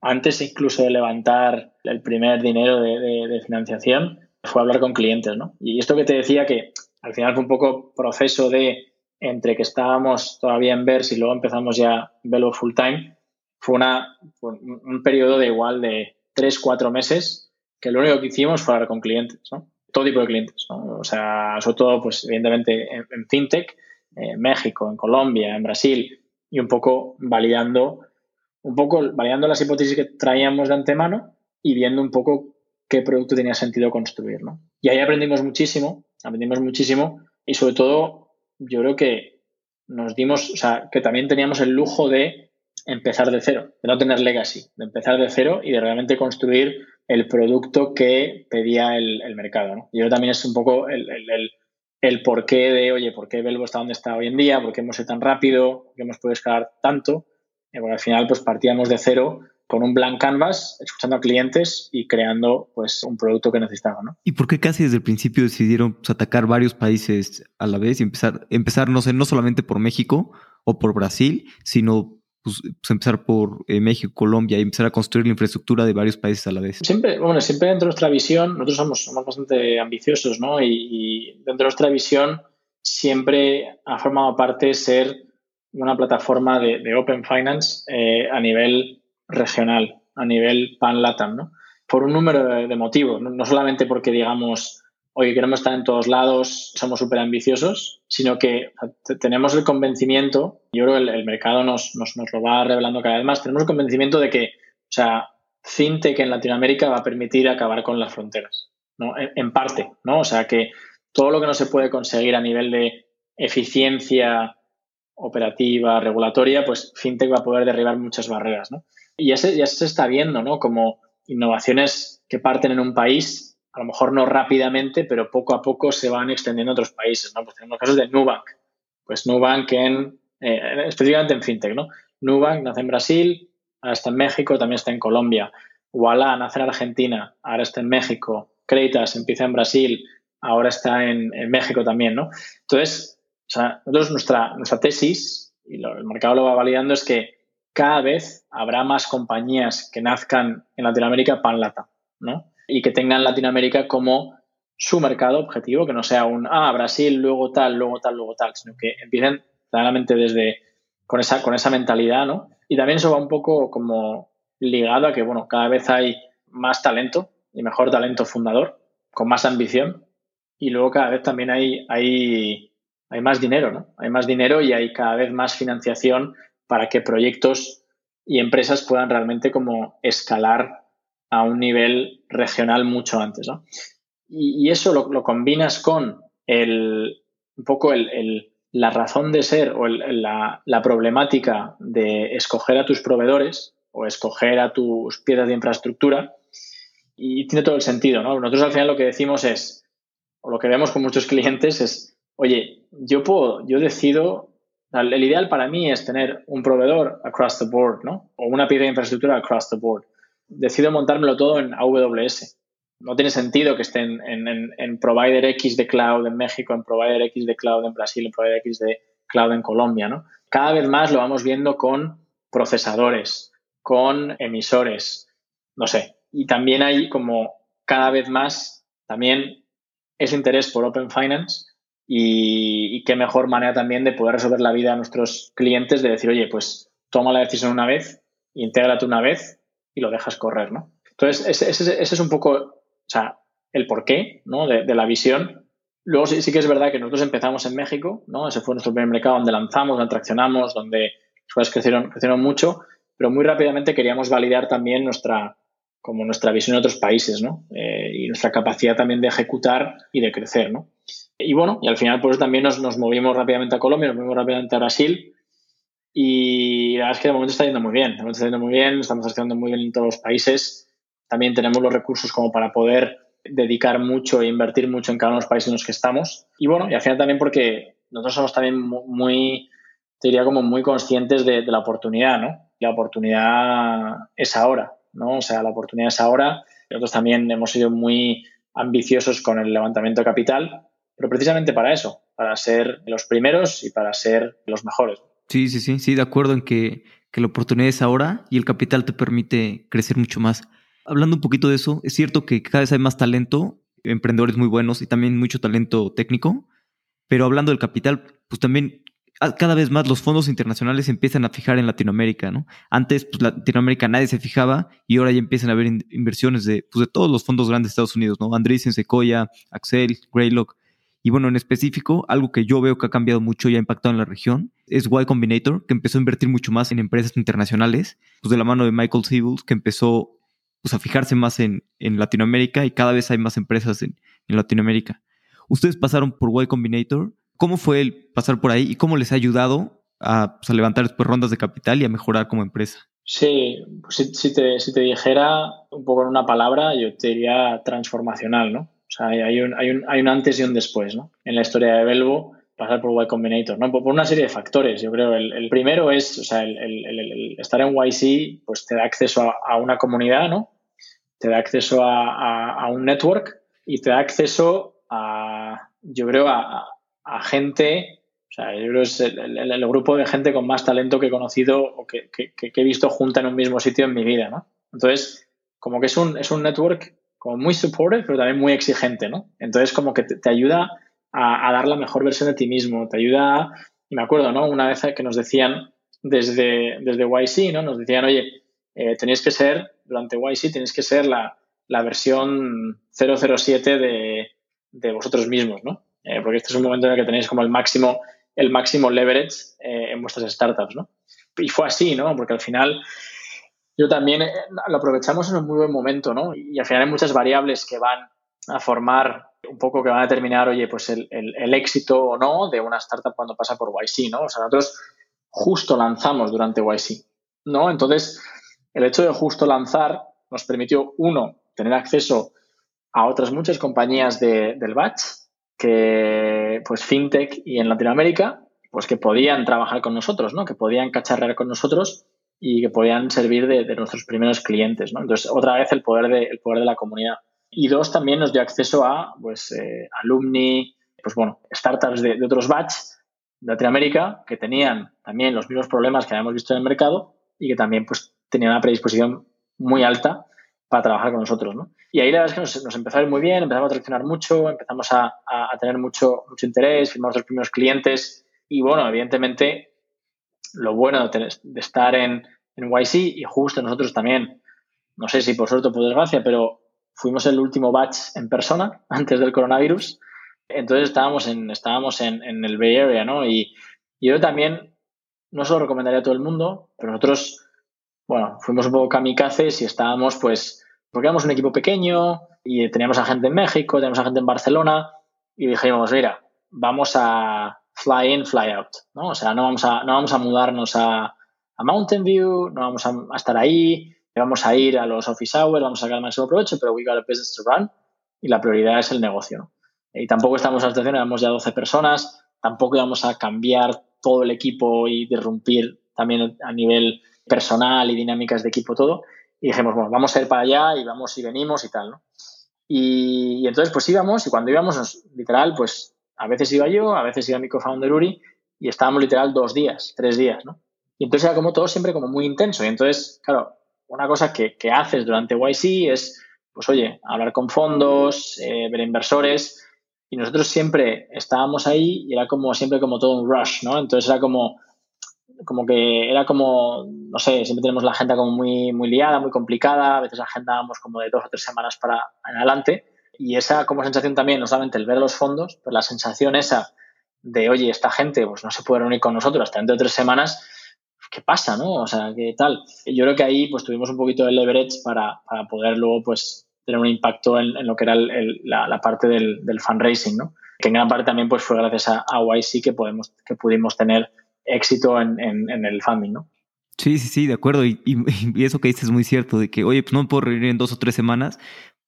antes incluso de levantar el primer dinero de, financiación, fue hablar con clientes, ¿no? Y esto que te decía que al final fue un poco proceso de entre que estábamos todavía en VERS y luego empezamos ya Velo Full Time, fue una, un periodo de igual de tres, cuatro meses que lo único que hicimos fue hablar con clientes, ¿no? Todo tipo de clientes, ¿no? O sea, sobre todo, pues evidentemente en, FinTech, en México, en Colombia, en Brasil, y un poco validando un poco validando las hipótesis que traíamos de antemano y viendo un poco qué producto tenía sentido construir. ¿no? Y ahí aprendimos muchísimo, aprendimos muchísimo y sobre todo yo creo que nos dimos, o sea, que también teníamos el lujo de empezar de cero, de no tener legacy, de empezar de cero y de realmente construir el producto que pedía el, mercado. ¿no? Yo también es un poco el, el, porqué de, oye, ¿por qué Belvo está donde está hoy en día? ¿Por qué hemos sido tan rápido? ¿Por qué hemos podido escalar tanto? bueno, al final pues partíamos de cero con un blank canvas, escuchando a clientes y creando pues un producto que necesitaban. ¿no? ¿Y por qué casi desde el principio decidieron pues, atacar varios países a la vez y empezar, empezar no sé, no solamente por México o por Brasil, sino pues, pues empezar por eh, México, Colombia y empezar a construir la infraestructura de varios países a la vez? Siempre, bueno, siempre dentro de nuestra visión, nosotros somos, somos bastante ambiciosos, ¿no? Y, dentro de nuestra visión siempre ha formado parte ser una plataforma de, Open Finance eh, a nivel regional, a nivel pan-latam, ¿no? Por un número de, motivos, ¿no? solamente porque digamos, oye, queremos estar en todos lados, somos súper ambiciosos, sino que tenemos el convencimiento, yo creo que el, mercado nos, nos, lo va revelando cada vez más, tenemos el convencimiento de que, o sea, FinTech en Latinoamérica va a permitir acabar con las fronteras, ¿no? En, parte, ¿no? O sea que todo lo que no se puede conseguir a nivel de eficiencia operativa, regulatoria, pues FinTech va a poder derribar muchas barreras, ¿no? Y ya se, ya se está viendo, ¿no? Como innovaciones que parten en un país, a lo mejor no rápidamente, pero poco a poco se van extendiendo a otros países, ¿no? Pues tenemos casos de Nubank. Pues Nubank en, eh, específicamente en FinTech, ¿no? Nubank nace en Brasil, ahora está en México, también está en Colombia. Walla nace en Argentina, ahora está en México. Creditas empieza en Brasil, ahora está en, México también, ¿no? Entonces, o sea, nosotros nuestra, nuestra tesis, y el mercado lo va validando, es que cada vez habrá más compañías que nazcan en Latinoamérica panlata, ¿no? Y que tengan Latinoamérica como su mercado objetivo, que no sea un, ah, Brasil, luego tal, luego tal, luego tal, sino que empiecen claramente desde, con esa, con esa mentalidad, ¿no? Y también eso va un poco como ligado a que, bueno, cada vez hay más talento y mejor talento fundador, con más ambición, y luego cada vez también hay, hay, hay más dinero, ¿no? Hay más dinero y hay cada vez más financiación para que proyectos y empresas puedan realmente como escalar a un nivel regional mucho antes, ¿no? Y, eso lo, combinas con el, un poco el, la razón de ser o la, la, problemática de escoger a tus proveedores o escoger a tus piezas de infraestructura y tiene todo el sentido, ¿no? Nosotros al final lo que decimos es, o lo que vemos con muchos clientes es, oye, yo puedo, yo decido el ideal para mí es tener un proveedor across the board, ¿no? O una pieza de infraestructura across the board. Decido montármelo todo en AWS. No tiene sentido que estén en, provider X de cloud en México, en provider X de cloud en Brasil, en provider X de cloud en Colombia, ¿no? Cada vez más lo vamos viendo con procesadores, con emisores, no sé. Y también hay como cada vez más también ese interés por Open Finance y, qué mejor manera también de poder resolver la vida a nuestros clientes de decir, oye, pues toma la decisión una vez, intégrate una vez y lo dejas correr, ¿no? Entonces, ese, ese, es un poco, o sea, el porqué, ¿no? De, la visión. Luego sí, sí, que es verdad que nosotros empezamos en México, ¿no? Ese fue nuestro primer mercado donde lanzamos, donde traccionamos, donde las cosas crecieron, crecieron mucho, pero muy rápidamente queríamos validar también nuestra, como nuestra visión en otros países, ¿no? Eh, y nuestra capacidad también de ejecutar y de crecer, ¿no? Y bueno, y al final por eso también nos, nos movimos rápidamente a Colombia, nos movimos rápidamente a Brasil y la verdad es que de momento está yendo muy bien, de momento está yendo muy bien, estamos haciendo muy bien en todos los países, también tenemos los recursos como para poder dedicar mucho e invertir mucho en cada uno de los países en los que estamos. Y bueno, y al final también porque nosotros somos también muy, te diría como muy conscientes de, la oportunidad, ¿no? La oportunidad es ahora, ¿no? O sea, la oportunidad es ahora. Nosotros también hemos sido muy ambiciosos con el levantamiento de capital pero precisamente para eso, para ser los primeros y para ser los mejores. Sí, sí, sí, sí, de acuerdo en que, la oportunidad es ahora y el capital te permite crecer mucho más. Hablando un poquito de eso, es cierto que cada vez hay más talento, emprendedores muy buenos y también mucho talento técnico, pero hablando del capital, pues también cada vez más los fondos internacionales se empiezan a fijar en Latinoamérica, ¿no? Antes, pues Latinoamérica nadie se fijaba y ahora ya empiezan a haber inversiones de, pues, de todos los fondos grandes de Estados Unidos, ¿no? Andreessen, Sequoia, Axel, Greylock. Y bueno, en específico, algo que yo veo que ha cambiado mucho y ha impactado en la región es Y Combinator, que empezó a invertir mucho más en empresas internacionales, pues de la mano de Michael Siebels, que empezó pues, a fijarse más en, en Latinoamérica y cada vez hay más empresas en, en Latinoamérica. Ustedes pasaron por Y Combinator. ¿Cómo fue el pasar por ahí y cómo les ha ayudado a, pues, levantar después rondas de capital y a mejorar como empresa? Sí, si, si, te, si te dijera un poco en una palabra, yo te diría transformacional, ¿no? O sea, hay un, hay un, hay un antes y un después, ¿no? En la historia de Belvo, pasar por Y Combinator, ¿no? Por, una serie de factores, yo creo. El, primero es, o sea, el, estar en YC, pues te da acceso a, una comunidad, ¿no? Te da acceso a, un network y te da acceso a, yo creo, a, gente, o sea, yo creo que es el, grupo de gente con más talento que he conocido o que, que, que, he visto junta en un mismo sitio en mi vida, ¿no? Entonces, como que es un, es un network como muy supportive, pero también muy exigente, ¿no? Entonces, como que te, ayuda a, dar la mejor versión de ti mismo, te ayuda, y me acuerdo, ¿no? Una vez que nos decían desde, desde YC, ¿no? Nos decían, oye, eh, tenéis que ser, durante YC tenéis que ser la, la versión 007 de, de vosotros mismos, ¿no? Eh, porque este es un momento en el que tenéis como el máximo, el máximo leverage eh, en vuestras startups, ¿no? Y fue así, ¿no? Porque al final yo también eh, lo aprovechamos en un muy buen momento, ¿no? Y al final hay muchas variables que van a formar un poco que van a determinar, oye, pues el, el, éxito o no de una startup cuando pasa por YC, ¿no? O sea, nosotros justo lanzamos durante YC, ¿no? Entonces, el hecho de justo lanzar nos permitió, uno, tener acceso a otras muchas compañías de, del batch, que, pues, fintech y en Latinoamérica, pues que podían trabajar con nosotros, ¿no? Que podían cacharrear con nosotros y que podían servir de, nuestros primeros clientes, ¿no? Entonces, otra vez el poder de, el poder de la comunidad. Y dos, también nos dio acceso a, pues, eh, alumni, pues bueno, startups de, de otros batch de Latinoamérica que tenían también los mismos problemas que habíamos visto en el mercado y que también, pues, tenían una predisposición muy alta para trabajar con nosotros, ¿no? Y ahí la verdad es que nos, empezó a ir muy bien, empezamos a traccionar mucho, empezamos a, a, tener mucho, mucho interés, firmamos los primeros clientes y bueno, evidentemente lo bueno de, estar en, en YC y justo nosotros también, no sé si por suerte o por desgracia, pero fuimos el último batch en persona <laughs> antes del coronavirus. Entonces estábamos en, estábamos en, en el Bay Area, ¿no? Y, y yo también, no se lo recomendaría a todo el mundo, pero nosotros bueno, fuimos un poco kamikazes y estábamos, pues, porque éramos un equipo pequeño y teníamos a gente en México, teníamos a gente en Barcelona y dijimos, mira, vamos a fly in, fly out, ¿no? O sea, no vamos a, no vamos a mudarnos a, a Mountain View, no vamos a, estar ahí, vamos a ir a los office hours, vamos a sacar el máximo provecho, pero we got a business to run y la prioridad es el negocio, ¿no? Y tampoco estamos en la situación, éramos ya 12 personas, tampoco íbamos a cambiar todo el equipo y derrumpir también a nivel personal y dinámicas de equipo, todo. Y dijimos, bueno, vamos a ir para allá y vamos y venimos y tal, ¿no? Y, entonces pues íbamos y cuando íbamos, literal, pues a veces iba yo, a veces iba mi co-founder Uri y estábamos literal dos días, tres días, ¿no? Y entonces era como todo siempre como muy intenso. Y entonces, claro, una cosa que, haces durante YC es, pues oye, hablar con fondos, eh, ver inversores. Y nosotros siempre estábamos ahí y era como siempre como todo un rush, ¿no? Entonces era como, como que era como, no sé, siempre tenemos la agenda como muy, muy liada, muy complicada, a veces agendábamos como de dos o tres semanas para adelante. Y esa como sensación también, no solamente el ver los fondos, pero la sensación esa de, oye, esta gente pues no se puede reunir con nosotros hasta dentro de tres semanas, ¿qué pasa, no? O sea, ¿qué tal? Yo creo que ahí pues tuvimos un poquito de leverage para, para poder luego pues tener un impacto en, lo que era la, parte del, del, fundraising, ¿no? Que en gran parte también pues fue gracias a, a YC que, podemos, que pudimos tener éxito en, en, el funding, ¿no? Sí, sí, sí, de acuerdo. Y, y, eso que dices es muy cierto, de que, oye, pues no me puedo reunir en dos o tres semanas,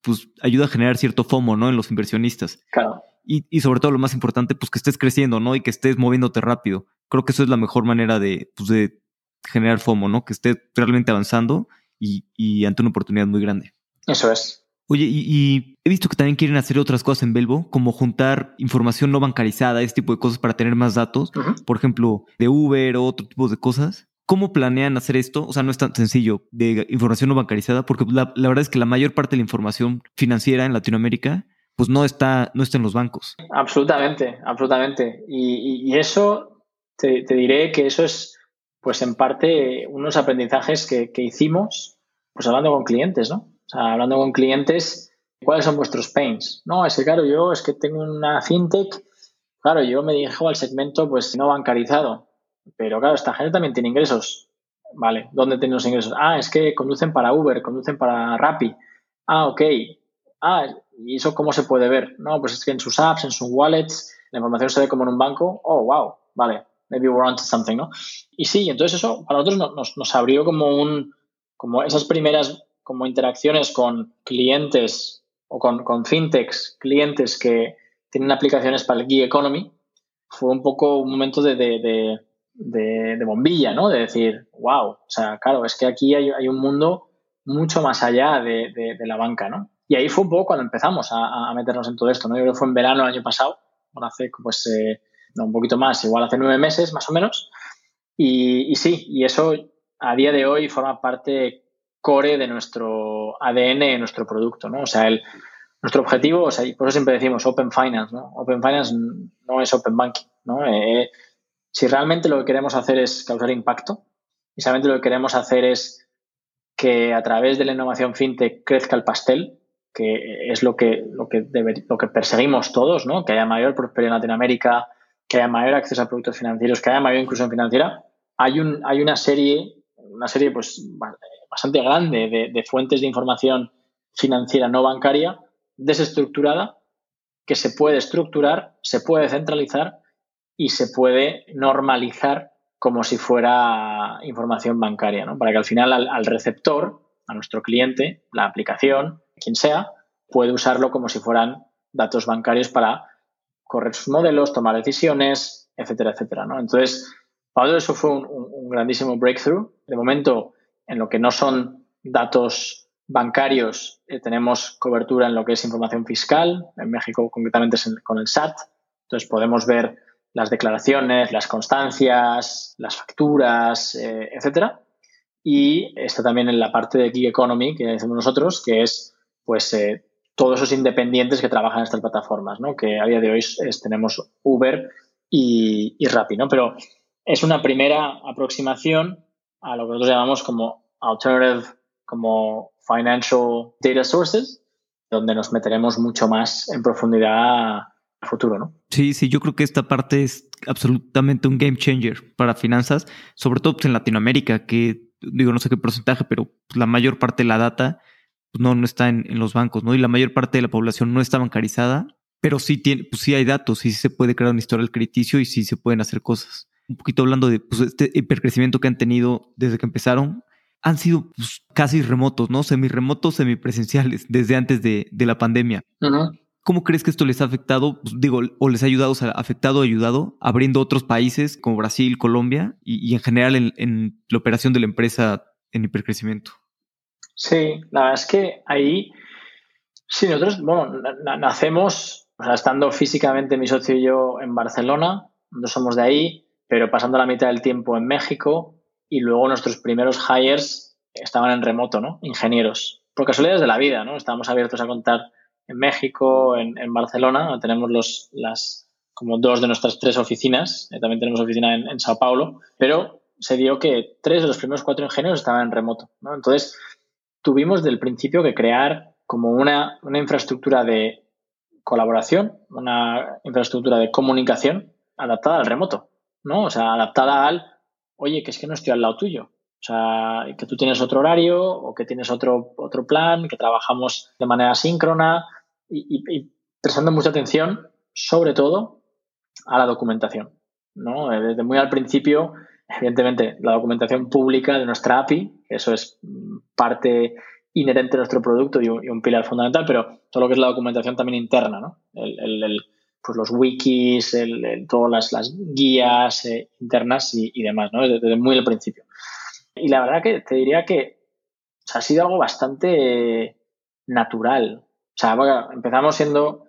pues ayuda a generar cierto FOMO, ¿no? En los inversionistas. Claro. Y, y sobre todo lo más importante, pues que estés creciendo, ¿no? Y que estés moviéndote rápido. Creo que eso es la mejor manera de, pues, de generar FOMO, ¿no? Que estés realmente avanzando y, y ante una oportunidad muy grande. Eso es. Oye, y, he visto que también quieren hacer otras cosas en Belvo, como juntar información no bancarizada, este tipo de cosas para tener más datos, por ejemplo, de Uber o otro tipo de cosas. ¿Cómo planean hacer esto? O sea, no es tan sencillo de información no bancarizada, porque la, verdad es que la mayor parte de la información financiera en Latinoamérica, pues no está, no está en los bancos. Absolutamente, absolutamente. Y, eso, te, diré que eso es, pues en parte, unos aprendizajes que, que hicimos, pues hablando con clientes, ¿no? sea, hablando con clientes, ¿cuáles son vuestros pains? No, es que claro, yo es que tengo una fintech, claro, yo me dirijo al segmento pues no bancarizado, pero claro, esta gente también tiene ingresos. Vale, ¿dónde tienen los ingresos? Ah, es que conducen para Uber, conducen para Rappi. Ah, ok. Ah, ¿y eso cómo se puede ver? No, pues es que en sus apps, en sus wallets, la información se ve como en un banco. Oh, wow, vale, maybe we're onto something, ¿no? Y sí, entonces eso para nosotros nos, nos abrió como un, como esas primeras como interacciones con clientes o con, con fintechs, clientes que tienen aplicaciones para el gig economy, fue un poco un momento de, de, de, bombilla, ¿no? De decir, wow, o sea, claro, es que aquí hay, hay un mundo mucho más allá de, la banca, ¿no? Y ahí fue un poco cuando empezamos a, meternos en todo esto, ¿no? Yo creo que fue en verano del año pasado, bueno, hace pues eh, un poquito más, igual hace nueve meses más o menos. Y, sí, y eso a día de hoy forma parte core de nuestro ADN, de nuestro producto, ¿no? O sea, el, nuestro objetivo, o sea, y por eso siempre decimos Open Finance, ¿no? Open Finance no es Open Banking, ¿no? Eh, si realmente lo que queremos hacer es causar impacto, y realmente lo que queremos hacer es que a través de la innovación fintech crezca el pastel, que es lo que, lo que, lo que perseguimos todos, ¿no? Que haya mayor prosperidad en Latinoamérica, que haya mayor acceso a productos financieros, que haya mayor inclusión financiera, hay, un, hay una serie una serie pues, bastante grande de, fuentes de información financiera no bancaria desestructurada que se puede estructurar, se puede centralizar y se puede normalizar como si fuera información bancaria, ¿no? Para que al final al, receptor, a nuestro cliente, la aplicación, quien sea, puede usarlo como si fueran datos bancarios para correr sus modelos, tomar decisiones, etcétera, etcétera, ¿no? Entonces, para eso fue un, grandísimo breakthrough. De momento, en lo que no son datos bancarios, eh, tenemos cobertura en lo que es información fiscal. En México, concretamente, es con el SAT. Entonces, podemos ver las declaraciones, las constancias, las facturas, eh, etcétera. Y está también en la parte de Gig Economy que decimos nosotros, que es pues eh, todos esos independientes que trabajan en estas plataformas, ¿no? Que a día de hoy tenemos Uber y, y Rappi, ¿no? Pero es una primera aproximación a lo que nosotros llamamos como alternative, como financial data sources, donde nos meteremos mucho más en profundidad a futuro, ¿no? Sí, sí, yo creo que esta parte es absolutamente un game changer para finanzas, sobre todo pues, en Latinoamérica, que digo, no sé qué porcentaje, pero pues, la mayor parte de la data pues, no, no está en, los bancos, ¿no? Y la mayor parte de la población no está bancarizada, pero sí tiene, pues sí hay datos, sí se puede crear un historial crediticio y sí se pueden hacer cosas un poquito hablando de pues, este hipercrecimiento que han tenido desde que empezaron, han sido pues, casi remotos, ¿no? Semi-remotos, semipresenciales, desde antes de, la pandemia. ¿Cómo crees que esto les ha afectado, pues, digo, o les ha ayudado, o sea, afectado o ayudado, abriendo otros países como Brasil, Colombia y, en general en, la operación de la empresa en hipercrecimiento? Sí, la verdad es que ahí, sí, nosotros, bueno, nacemos, o sea, estando físicamente mi socio y yo en Barcelona, no somos de ahí, pero pasando la mitad del tiempo en México y luego nuestros primeros hires estaban en remoto, ¿no? Ingenieros. Por casualidades de la vida, ¿no? Estábamos abiertos a contar en México, en, Barcelona, tenemos los, las, como dos de nuestras tres oficinas, eh, también tenemos oficina en, Sao Paulo, pero se dio que tres de los primeros cuatro ingenieros estaban en remoto, ¿no? Entonces, tuvimos del principio que crear como una, una infraestructura de colaboración, una infraestructura de comunicación adaptada al remoto. ¿no? O sea, adaptada al, oye, que es que no estoy al lado tuyo. O sea, que tú tienes otro horario o que tienes otro, otro plan, que trabajamos de manera síncrona y, prestando mucha atención, sobre todo, a la documentación. ¿no? Desde muy al principio, evidentemente, la documentación pública de nuestra API, eso es mm, parte inherente de nuestro producto y un, pilar fundamental, pero todo lo que es la documentación también interna, ¿no? el, pues los wikis, el, todas las, guías eh, internas y, demás, ¿no? Desde, muy al principio. Y la verdad que te diría que ha sido algo bastante natural. O sea, empezamos siendo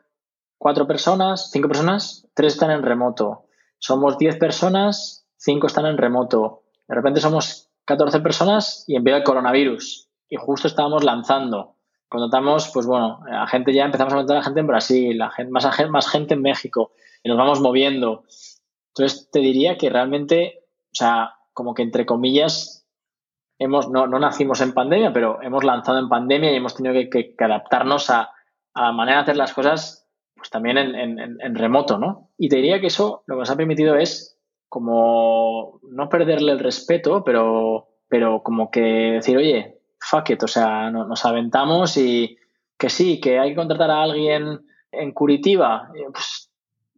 cuatro personas, cinco personas, tres están en remoto. Somos diez personas, cinco están en remoto. De repente somos 14 personas y envía el coronavirus. Y justo estábamos lanzando Contratamos, pues bueno, a gente ya empezamos a montar a gente en Brasil, a gente, más, más gente en México, y nos vamos moviendo. Entonces, te diría que realmente, o sea, como que entre comillas, hemos, no, no nacimos en pandemia, pero hemos lanzado en pandemia y hemos tenido que, adaptarnos a, la manera de hacer las cosas, pues también en, en, remoto, ¿no? Y te diría que eso lo que nos ha permitido es como no perderle el respeto, pero, pero como que decir, oye, fuck it, o sea, nos aventamos y que sí, que hay que contratar a alguien en Curitiba, pues,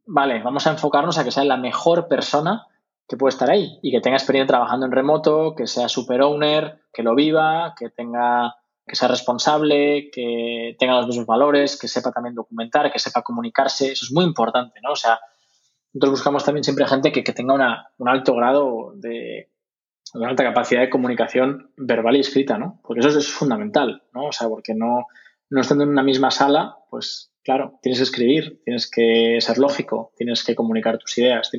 vale, vamos a enfocarnos a que sea la mejor persona que puede estar ahí y que tenga experiencia trabajando en remoto, que sea super owner, que lo viva, que tenga que sea responsable, que tenga los mismos valores, que sepa también documentar, que sepa comunicarse, eso es muy importante, ¿no? O sea, nosotros buscamos también siempre gente que, que tenga una, un alto grado de, una alta capacidad de comunicación verbal y escrita, ¿no? Porque eso es, fundamental, ¿no? O sea, porque no, no estando en una misma sala, pues claro, tienes que escribir, tienes que ser lógico, tienes que comunicar tus ideas.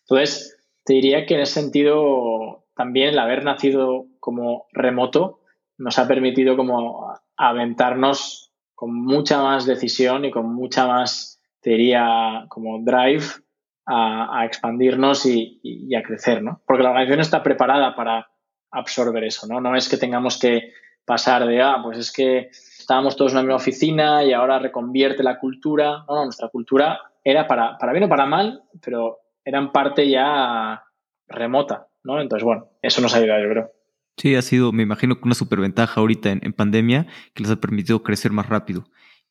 Entonces, te diría que en ese sentido también el haber nacido como remoto nos ha permitido como aventarnos con mucha más decisión y con mucha más, te diría, como drive a, expandirnos y, a crecer, ¿no? Porque la organización está preparada para absorber eso, ¿no? No es que tengamos que pasar de, ah, pues es que estábamos todos en la misma oficina y ahora reconvierte la cultura. No, no, nuestra cultura era para, para bien o para mal, pero era en parte ya remota, ¿no? Entonces, bueno, eso nos ha ayudado, yo creo. Sí, ha sido, me imagino, una superventaja ahorita en, pandemia que les ha permitido crecer más rápido.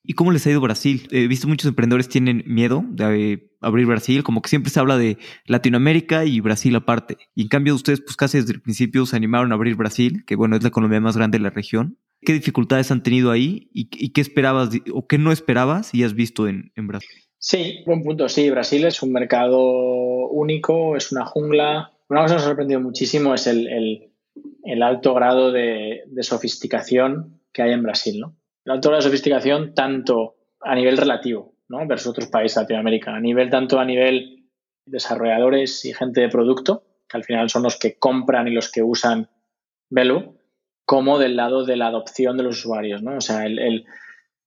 ¿Y cómo les ha ido Brasil? He visto muchos emprendedores tienen miedo de abrir Brasil, como que siempre se habla de Latinoamérica y Brasil aparte. Y en cambio ustedes pues casi desde el principio se animaron a abrir Brasil, que bueno, es la economía más grande de la región. ¿Qué dificultades han tenido ahí y, qué esperabas o qué no esperabas y has visto en, Brasil? Sí, buen punto. Sí, Brasil es un mercado único, es una jungla. Una cosa que nos ha sorprendido muchísimo es el, alto grado de, sofisticación que hay en Brasil. ¿no? El alto grado de sofisticación tanto a nivel relativo ¿no? versus otros países de Latinoamérica, a nivel tanto a nivel desarrolladores y gente de producto, que al final son los que compran y los que usan Velo, como del lado de la adopción de los usuarios, ¿no? O sea, el,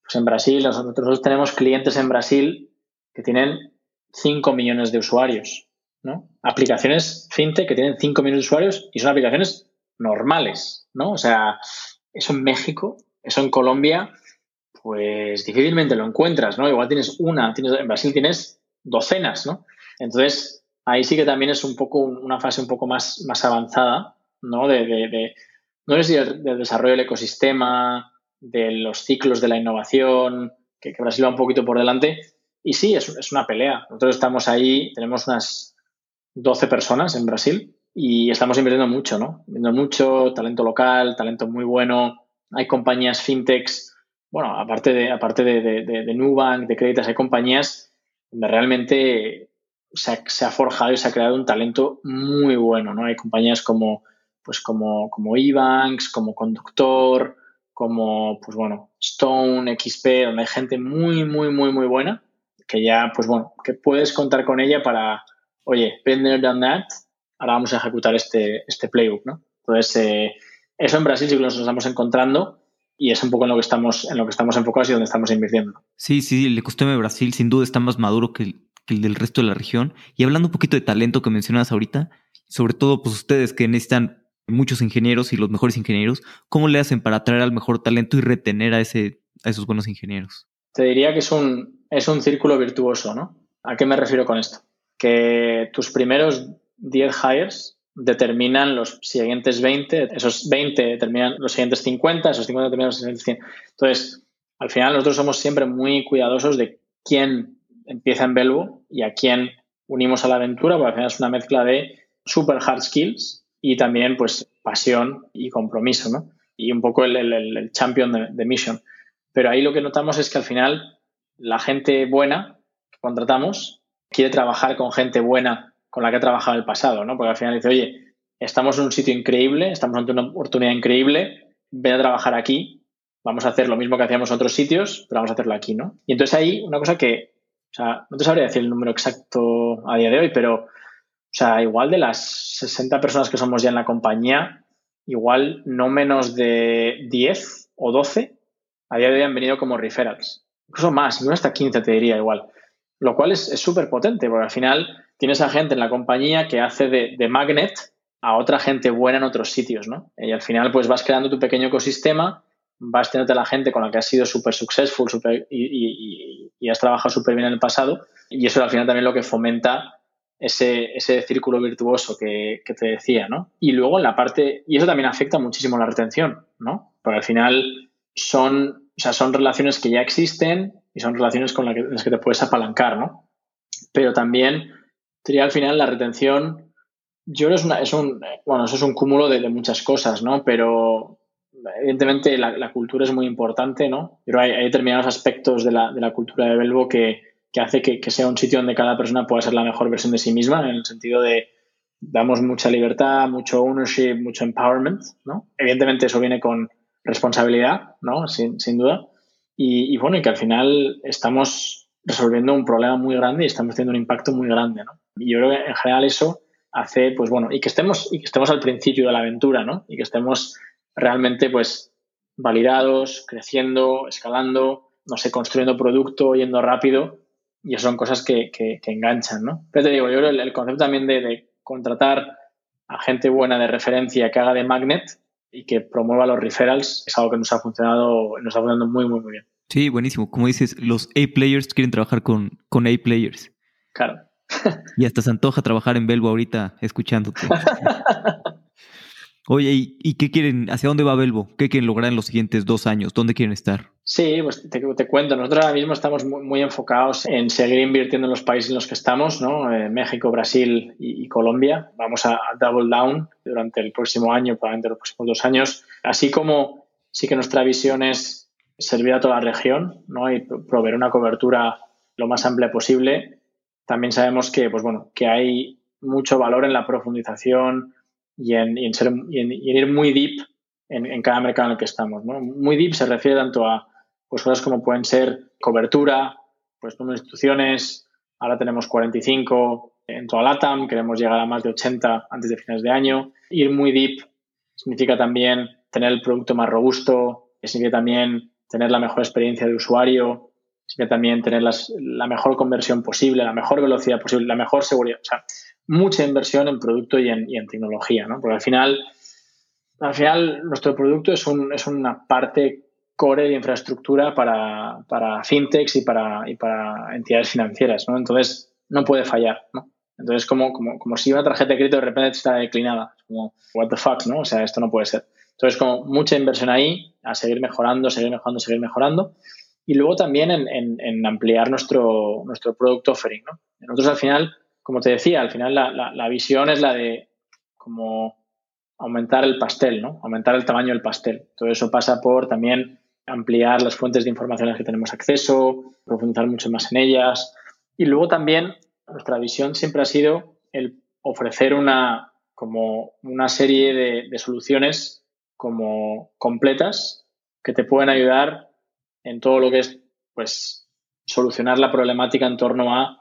pues en Brasil, nosotros tenemos clientes en Brasil que tienen 5 millones de usuarios, ¿no? Aplicaciones fintech que tienen 5 millones de usuarios y son aplicaciones normales, ¿no? O sea, eso en México, eso en Colombia, pues difícilmente lo encuentras, ¿no? Igual tienes una, tienes, en Brasil tienes docenas, ¿no? Entonces, ahí sí que también es un poco una fase un poco más, más avanzada, ¿no? de, no es del, desarrollo del ecosistema, de los ciclos de la innovación, que, Brasil va un poquito por delante. Y sí, es, una pelea. Nosotros estamos ahí, tenemos unas 12 personas en Brasil y estamos invirtiendo mucho, ¿no? Invirtiendo mucho, talento local, talento muy bueno. Hay compañías fintechs, bueno, aparte de, aparte de, de, Nubank, de Créditas, hay compañías donde realmente se ha, forjado y se ha creado un talento muy bueno, ¿no? Hay compañías como pues como, como Ebanks, como Conductor, como, pues bueno, Stone, XP, donde hay gente muy, muy, muy, muy buena, que ya, pues bueno, que puedes contar con ella para, oye, better than that, ahora vamos a ejecutar este, este playbook, ¿no? Entonces, eh, eso en Brasil sí que nos estamos encontrando y es un poco en lo que estamos, en lo que estamos enfocados y donde estamos invirtiendo. Sí, sí, el ecosistema de Brasil sin duda está más maduro que que el del resto de la región. Y hablando un poquito de talento que mencionabas ahorita, sobre todo pues ustedes que necesitan muchos ingenieros y los mejores ingenieros, ¿cómo le hacen para atraer al mejor talento y retener a, ese, a esos buenos ingenieros? Te diría que es un, es un círculo virtuoso, ¿no? ¿A qué me refiero con esto? Que tus primeros 10 hires determinan los siguientes 20, esos 20 determinan los siguientes 50, esos 50 determinan los siguientes 100. Entonces, al final nosotros somos siempre muy cuidadosos de quién empieza en Belvo y a quién unimos a la aventura, porque al final es una mezcla de super hard skills y también pues pasión y compromiso, ¿no? Y un poco el, el, champion de, de, mission. Pero ahí lo que notamos es que al final la gente buena que contratamos quiere trabajar con gente buena con la que ha trabajado en el pasado, ¿no? Porque al final dice, oye, estamos en un sitio increíble, estamos ante una oportunidad increíble, ven a trabajar aquí, vamos a hacer lo mismo que hacíamos en otros sitios, pero vamos a hacerlo aquí, ¿no? Y entonces ahí una cosa que, o sea, no te sabría decir el número exacto a día de hoy, pero o sea, igual de las 60 personas que somos ya en la compañía, igual no menos de 10 o 12 a día de hoy han venido como referrals. Incluso más, incluso hasta 15 te diría igual. Lo cual es súper potente, porque al final tienes a gente en la compañía que hace de, magnet a otra gente buena en otros sitios, ¿no? Y al final pues vas creando tu pequeño ecosistema, vas teniendo a la gente con la que has sido súper successful super, y, has trabajado súper bien en el pasado y eso al final también lo que fomenta ese, ese círculo virtuoso que, que, te decía, ¿no? Y luego en la parte, y eso también afecta muchísimo la retención, ¿no? Porque al final son, o sea, son relaciones que ya existen y son relaciones con las que, te puedes apalancar, ¿no? Pero también, diría al final, la retención, yo creo es, una, un, bueno, eso es un cúmulo de, muchas cosas, ¿no? Pero evidentemente la, cultura es muy importante, ¿no? Pero hay, determinados aspectos de la, de la cultura de Belvo que, que hace que, sea un sitio donde cada persona pueda ser la mejor versión de sí misma, en el sentido de damos mucha libertad, mucho ownership, mucho empowerment, ¿no? Evidentemente eso viene con responsabilidad, ¿no? Sin, duda. Y, bueno, y que al final estamos resolviendo un problema muy grande y estamos teniendo un impacto muy grande, ¿no? Y yo creo que en general eso hace, pues bueno, y que estemos, y que estemos al principio de la aventura, ¿no? Y que estemos realmente, pues, validados, creciendo, escalando, no sé, construyendo producto, yendo rápido, y eso son cosas que, que, enganchan, ¿no? Pero te digo, yo creo el, el concepto también de, contratar a gente buena de referencia que haga de magnet y que promueva los referrals es algo que nos ha funcionado, nos ha funcionado muy, muy, muy bien. Sí, buenísimo. Como dices, los A-players quieren trabajar con, con A-players. Claro. Y hasta se antoja trabajar en Belbo ahorita escuchándote. <laughs> Oye, ¿y, qué quieren, hacia dónde va Belvo? ¿Qué quieren lograr en los siguientes dos años? ¿Dónde quieren estar? Sí, pues te, cuento, nosotros ahora mismo estamos muy, enfocados en seguir invirtiendo en los países en los que estamos, ¿no? Eh, México, Brasil y, Colombia. Vamos a, double down durante el próximo año, probablemente los próximos dos años. Así como sí que nuestra visión es servir a toda la región ¿no? y proveer una cobertura lo más amplia posible. También sabemos que, pues bueno, que hay mucho valor en la profundización y en, ir muy deep en, cada mercado en el que estamos. ¿no? Muy deep se refiere tanto a pues, cosas como pueden ser cobertura, pues número instituciones, ahora tenemos 45 en toda LATAM, queremos llegar a más de 80 antes de finales de año. Ir muy deep significa también tener el producto más robusto, significa también tener la mejor experiencia de usuario, significa también tener la mejor conversión posible, la mejor velocidad posible, la mejor seguridad. O sea, mucha inversión en producto y en, tecnología, ¿no? Porque al final, al final nuestro producto es, un, es una parte core de infraestructura para, fintechs y para, y para entidades financieras, ¿no? Entonces, no puede fallar, ¿no? Entonces, como, como, como si una tarjeta de crédito de repente está declinada. Como, what the fuck, ¿no? O sea, esto no puede ser. Entonces, como mucha inversión ahí, a seguir mejorando, seguir mejorando, seguir mejorando. Y luego también en, ampliar nuestro, nuestro product offering, ¿no? Nosotros al final como te decía, al final la, visión es la de como aumentar el pastel, ¿no? Aumentar el tamaño del pastel. Todo eso pasa por también ampliar las fuentes de información a las que tenemos acceso, profundizar mucho más en ellas. Y luego también nuestra visión siempre ha sido el ofrecer una, como una serie de, de soluciones como completas que te pueden ayudar en todo lo que es pues solucionar la problemática en torno a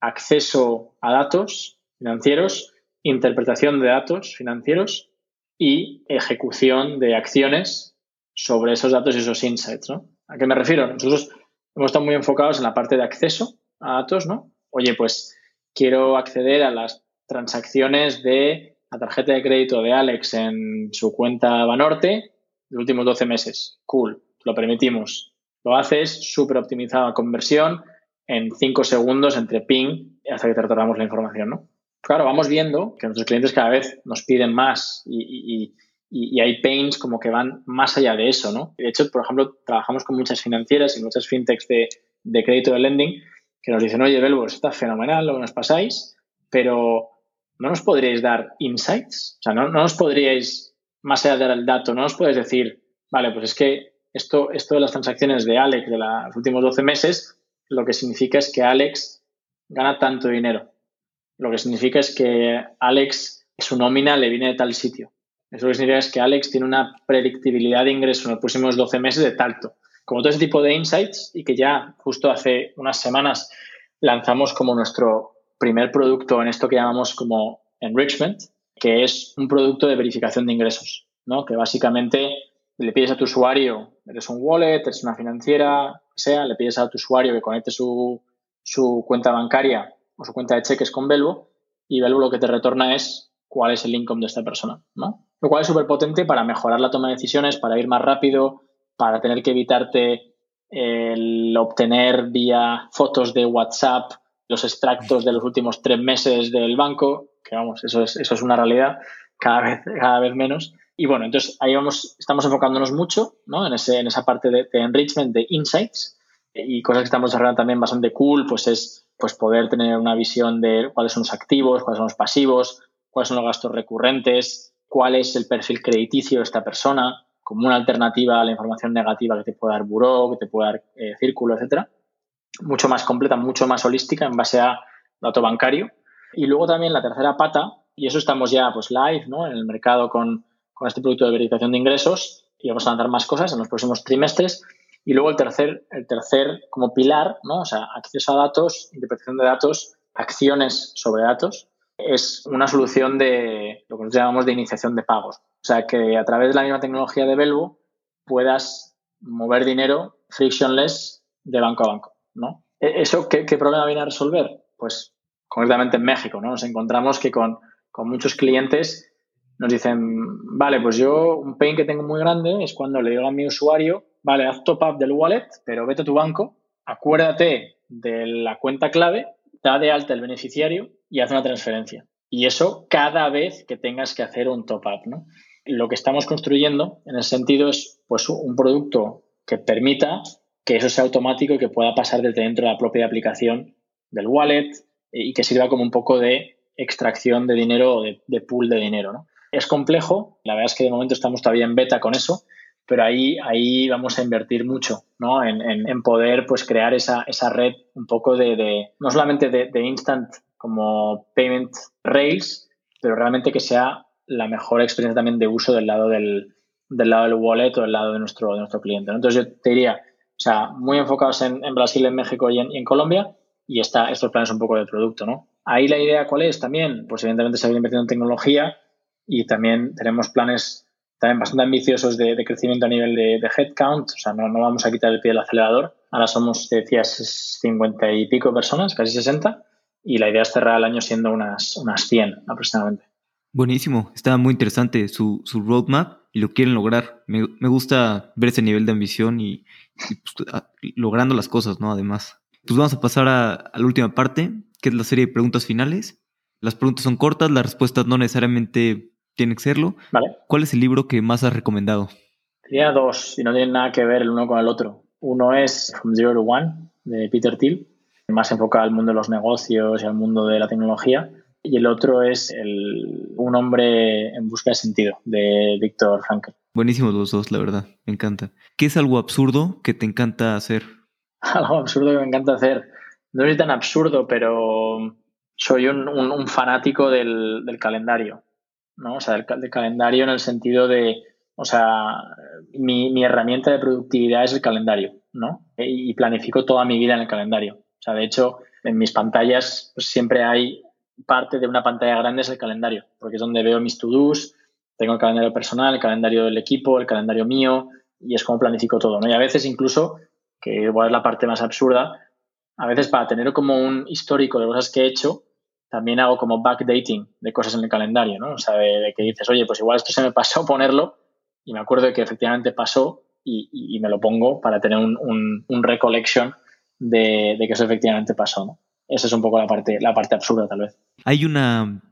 acceso a datos financieros, interpretación de datos financieros y ejecución de acciones sobre esos datos y esos insights. ¿no? ¿A qué me refiero? Nosotros hemos estado muy enfocados en la parte de acceso a datos, ¿no? Oye, pues quiero acceder a las transacciones de la tarjeta de crédito de Alex en su cuenta Banorte de los últimos 12 meses. Cool, lo permitimos. Lo haces, súper optimizada conversión, en cinco segundos entre ping hasta que te retornamos la información, ¿no? Claro, vamos viendo que nuestros clientes cada vez nos piden más y, hay pains como que van más allá de eso, ¿no? De hecho, por ejemplo, trabajamos con muchas financieras y muchas fintechs de, crédito de lending que nos dicen, oye, Belbo, está fenomenal lo que nos pasáis, pero ¿no nos podríais dar insights? O sea, ¿no, no nos podríais, más allá de dar el dato, no nos podéis decir, vale, pues es que esto, esto de las transacciones de Alex de los últimos 12 meses lo que significa es que Alex gana tanto dinero. Lo que significa es que Alex, su nómina le viene de tal sitio. Eso lo que significa es que Alex tiene una predictibilidad de ingreso en los próximos 12 meses de talto. Como todo ese tipo de insights y que ya justo hace unas semanas lanzamos como nuestro primer producto en esto que llamamos como enrichment, que es un producto de verificación de ingresos, ¿no? Que básicamente le pides a tu usuario, eres un wallet, eres una financiera, sea, le pides a tu usuario que conecte su, cuenta bancaria o su cuenta de cheques con Velvo y Velvo lo que te retorna es cuál es el income de esta persona, ¿no? Lo cual es súper potente para mejorar la toma de decisiones, para ir más rápido, para tener que evitarte el obtener vía fotos de WhatsApp los extractos de los últimos tres meses del banco, que vamos, eso es, eso es una realidad cada vez, <laughs> cada vez menos. Y bueno, entonces ahí vamos, estamos enfocándonos mucho ¿no? en, ese, en esa parte de, enrichment, de insights y cosas que estamos desarrollando también bastante cool, pues es pues poder tener una visión de cuáles son los activos, cuáles son los pasivos, cuáles son los gastos recurrentes, cuál es el perfil crediticio de esta persona, como una alternativa a la información negativa que te puede dar Buró, que te puede dar eh, Círculo, etcétera. Mucho más completa, mucho más holística en base a dato bancario. Y luego también la tercera pata, y eso estamos ya pues live ¿no? en el mercado con con este producto de verificación de ingresos y vamos a lanzar más cosas en los próximos trimestres. Y luego el tercer, el tercer como pilar, ¿no? o sea, acceso a datos, interpretación de datos, acciones sobre datos, es una solución de lo que nos llamamos de iniciación de pagos. O sea, que a través de la misma tecnología de Belvo puedas mover dinero frictionless de banco a banco. ¿no? E-, ¿Eso qué, qué problema viene a resolver? Pues concretamente en México, ¿no? Nos encontramos que con, con muchos clientes nos dicen, vale, pues yo un pain que tengo muy grande es cuando le digo a mi usuario, vale, haz top up del wallet, pero vete a tu banco, acuérdate de la cuenta clave, da de alta el beneficiario y haz una transferencia. Y eso cada vez que tengas que hacer un top up, ¿no? Lo que estamos construyendo en ese sentido es pues, un producto que permita que eso sea automático y que pueda pasar desde dentro de la propia aplicación del wallet y que sirva como un poco de extracción de dinero o de, pool de dinero. ¿no? Es complejo, la verdad es que de momento estamos todavía en beta con eso, pero ahí, ahí vamos a invertir mucho ¿no? en, en, poder pues, crear esa, esa, red un poco de, de no solamente de, instant como payment rails, pero realmente que sea la mejor experiencia también de uso del lado del, del lado del wallet o del lado de nuestro, de nuestro cliente. Entonces yo te diría, o sea, muy enfocados en, Brasil, en México y en, y en Colombia, y está, estos planes un poco de producto, ¿no? Ahí la idea cuál es también, pues evidentemente seguir invirtiendo en tecnología y también tenemos planes también bastante ambiciosos de, crecimiento a nivel de, headcount, o sea, no, no, vamos a quitar el pie del acelerador. Ahora somos, te decías, 50 y pico personas, casi 60, y la idea es cerrar el año siendo unas, unas 100 aproximadamente. Buenísimo, está muy interesante su, su roadmap y lo quieren lograr. Me, me, gusta ver ese nivel de ambición y, pues, logrando las cosas, ¿no? Además. Pues vamos a pasar a, la última parte, que es la serie de preguntas finales. Las preguntas son cortas, las respuestas no necesariamente tienen que serlo. Vale. ¿Cuál es el libro que más has recomendado? Tenía dos y no tienen nada que ver el uno con el otro. Uno es From Zero to One, de Peter Thiel, más enfocado al mundo de los negocios y al mundo de la tecnología. Y el otro es el, Un hombre en busca de sentido, de Víctor Frankl. Buenísimos los dos, la verdad. Me encanta. ¿Qué es algo absurdo que te encanta hacer? <laughs> algo absurdo que me encanta hacer. No es tan absurdo, pero soy un, fanático del, calendario, ¿no? O sea, del, calendario en el sentido de, o sea, mi, herramienta de productividad es el calendario, ¿no? Y planifico toda mi vida en el calendario. O sea, de hecho, en mis pantallas pues, siempre hay parte de una pantalla grande es el calendario, porque es donde veo mis to-dos, tengo el calendario personal, el calendario del equipo, el calendario mío, y es como planifico todo, ¿no? Y a veces incluso que igual es la parte más absurda, a veces para tener como un histórico de cosas que he hecho, también hago como backdating de cosas en el calendario, ¿no? O sea, de, que dices, oye, pues igual esto se me pasó <laughs> ponerlo y me acuerdo de que efectivamente pasó y, me lo pongo para tener un, un, recollection de, que eso efectivamente pasó, ¿no? Esa es un poco la parte, la parte absurda, tal vez. Hay una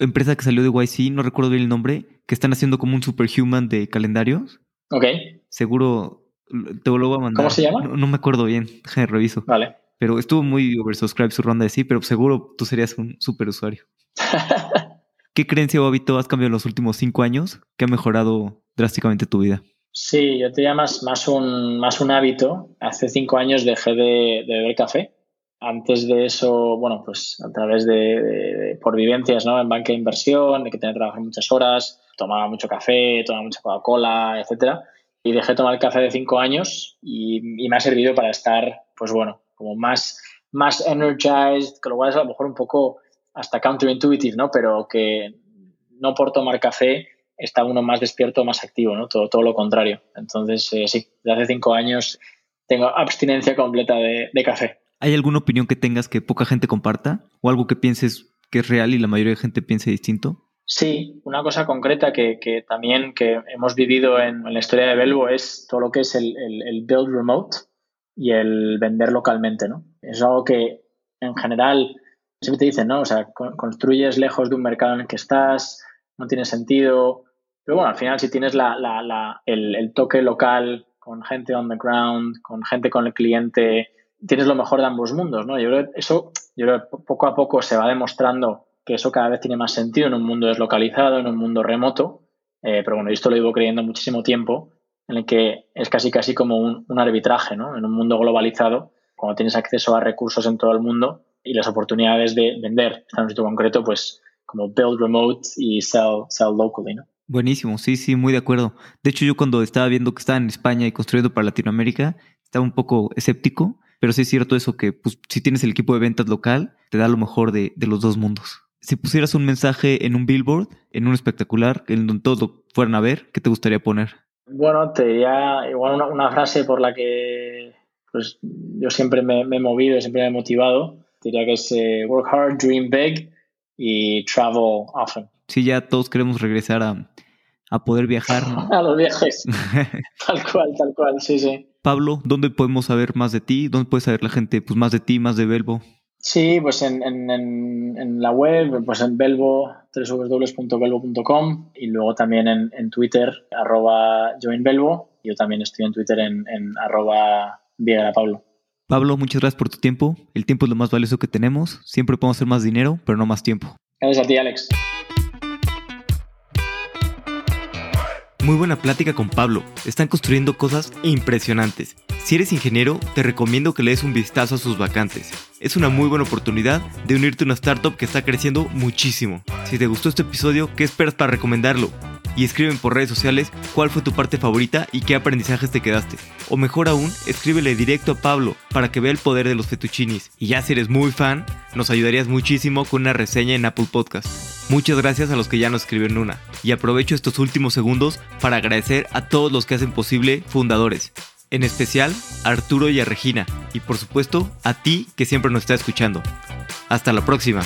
empresa que salió de YC, no recuerdo bien el nombre, que están haciendo como un superhuman de calendarios. Ok. Seguro te lo voy a mandar. ¿Cómo se llama? No, me acuerdo bien, <laughs> reviso. Vale. Pero estuvo muy oversubscribed su ronda de sí, pero seguro tú serías un super usuario. <laughs> ¿Qué creencia o hábito has cambiado en los últimos cinco años que ha mejorado drásticamente tu vida? Sí, yo te llamas más un, más un hábito. Hace cinco años dejé de, beber café. Antes de eso, bueno, pues a través de, por vivencias, ¿no? En banca de inversión, de que tenía que trabajar muchas horas, tomaba mucho café, tomaba mucha Coca-Cola, etcétera y dejé de tomar café de cinco años y, me ha servido para estar, pues bueno, como más, más energized, que lo cual es a lo mejor un poco hasta counterintuitive, ¿no? Pero que no por tomar café está uno más despierto, más activo, ¿no? Todo, todo lo contrario. Entonces, eh, sí, desde hace cinco años tengo abstinencia completa de, de café. ¿Hay alguna opinión que tengas que poca gente comparta? ¿O algo que pienses que es real y la mayoría de gente piense distinto? Sí, una cosa concreta que, también que hemos vivido en, la historia de Belvo es todo lo que es el, build remote y el vender localmente, ¿no? Es algo que en general siempre te dicen, ¿no? O sea, construyes lejos de un mercado en el que estás, no tiene sentido. Pero bueno, al final si tienes el, toque local con gente on the ground, con gente con el cliente, tienes lo mejor de ambos mundos, ¿no? Yo creo que eso, yo creo que poco a poco se va demostrando que eso cada vez tiene más sentido en un mundo deslocalizado, en un mundo remoto. Eh, pero bueno, esto lo llevo creyendo muchísimo tiempo, en el que es casi casi como un, arbitraje, ¿no? En un mundo globalizado, cuando tienes acceso a recursos en todo el mundo y las oportunidades de vender, en un sitio concreto, pues como build remote y sell, sell locally, ¿no? Buenísimo, sí, sí, muy de acuerdo. De hecho, yo cuando estaba viendo que estaba en España y construyendo para Latinoamérica, estaba un poco escéptico, pero sí es cierto eso que pues, si tienes el equipo de ventas local, te da lo mejor de los dos mundos si pusieras un mensaje en un billboard, en un espectacular, en donde todos lo fueran a ver, ¿qué te gustaría poner? Bueno, te diría igual una, frase por la que pues, yo siempre me, he movido, siempre me he motivado. diría que es eh, work hard, dream big y travel often. Sí, ya todos queremos regresar a, a poder viajar. <laughs> a los viajes. <laughs> tal cual, tal cual, sí, sí. Pablo, ¿dónde podemos saber más de ti? ¿Dónde puede saber la gente pues, más de ti, más de Belbo? Sí, pues en, en, la web, pues en Belvo, www.belvo.com y luego también en, Twitter, arroba joinbelvo. Yo también estoy en Twitter en, en arroba Pablo. Pablo, muchas gracias por tu tiempo. El tiempo es lo más valioso que tenemos. Siempre podemos hacer más dinero, pero no más tiempo. Gracias a ti, Alex. Muy buena plática con Pablo. Están construyendo cosas impresionantes. Si eres ingeniero, te recomiendo que le des un vistazo a sus vacantes. Es una muy buena oportunidad de unirte a una startup que está creciendo muchísimo. Si te gustó este episodio, ¿qué esperas para recomendarlo? y escriben por redes sociales cuál fue tu parte favorita y qué aprendizajes te quedaste. O mejor aún, escríbele directo a Pablo para que vea el poder de los fettuccinis. Y ya si eres muy fan, nos ayudarías muchísimo con una reseña en Apple Podcast. Muchas gracias a los que ya nos escribieron una. Y aprovecho estos últimos segundos para agradecer a todos los que hacen posible Fundadores. En especial a Arturo y a Regina. Y por supuesto a ti que siempre nos está escuchando. Hasta la próxima.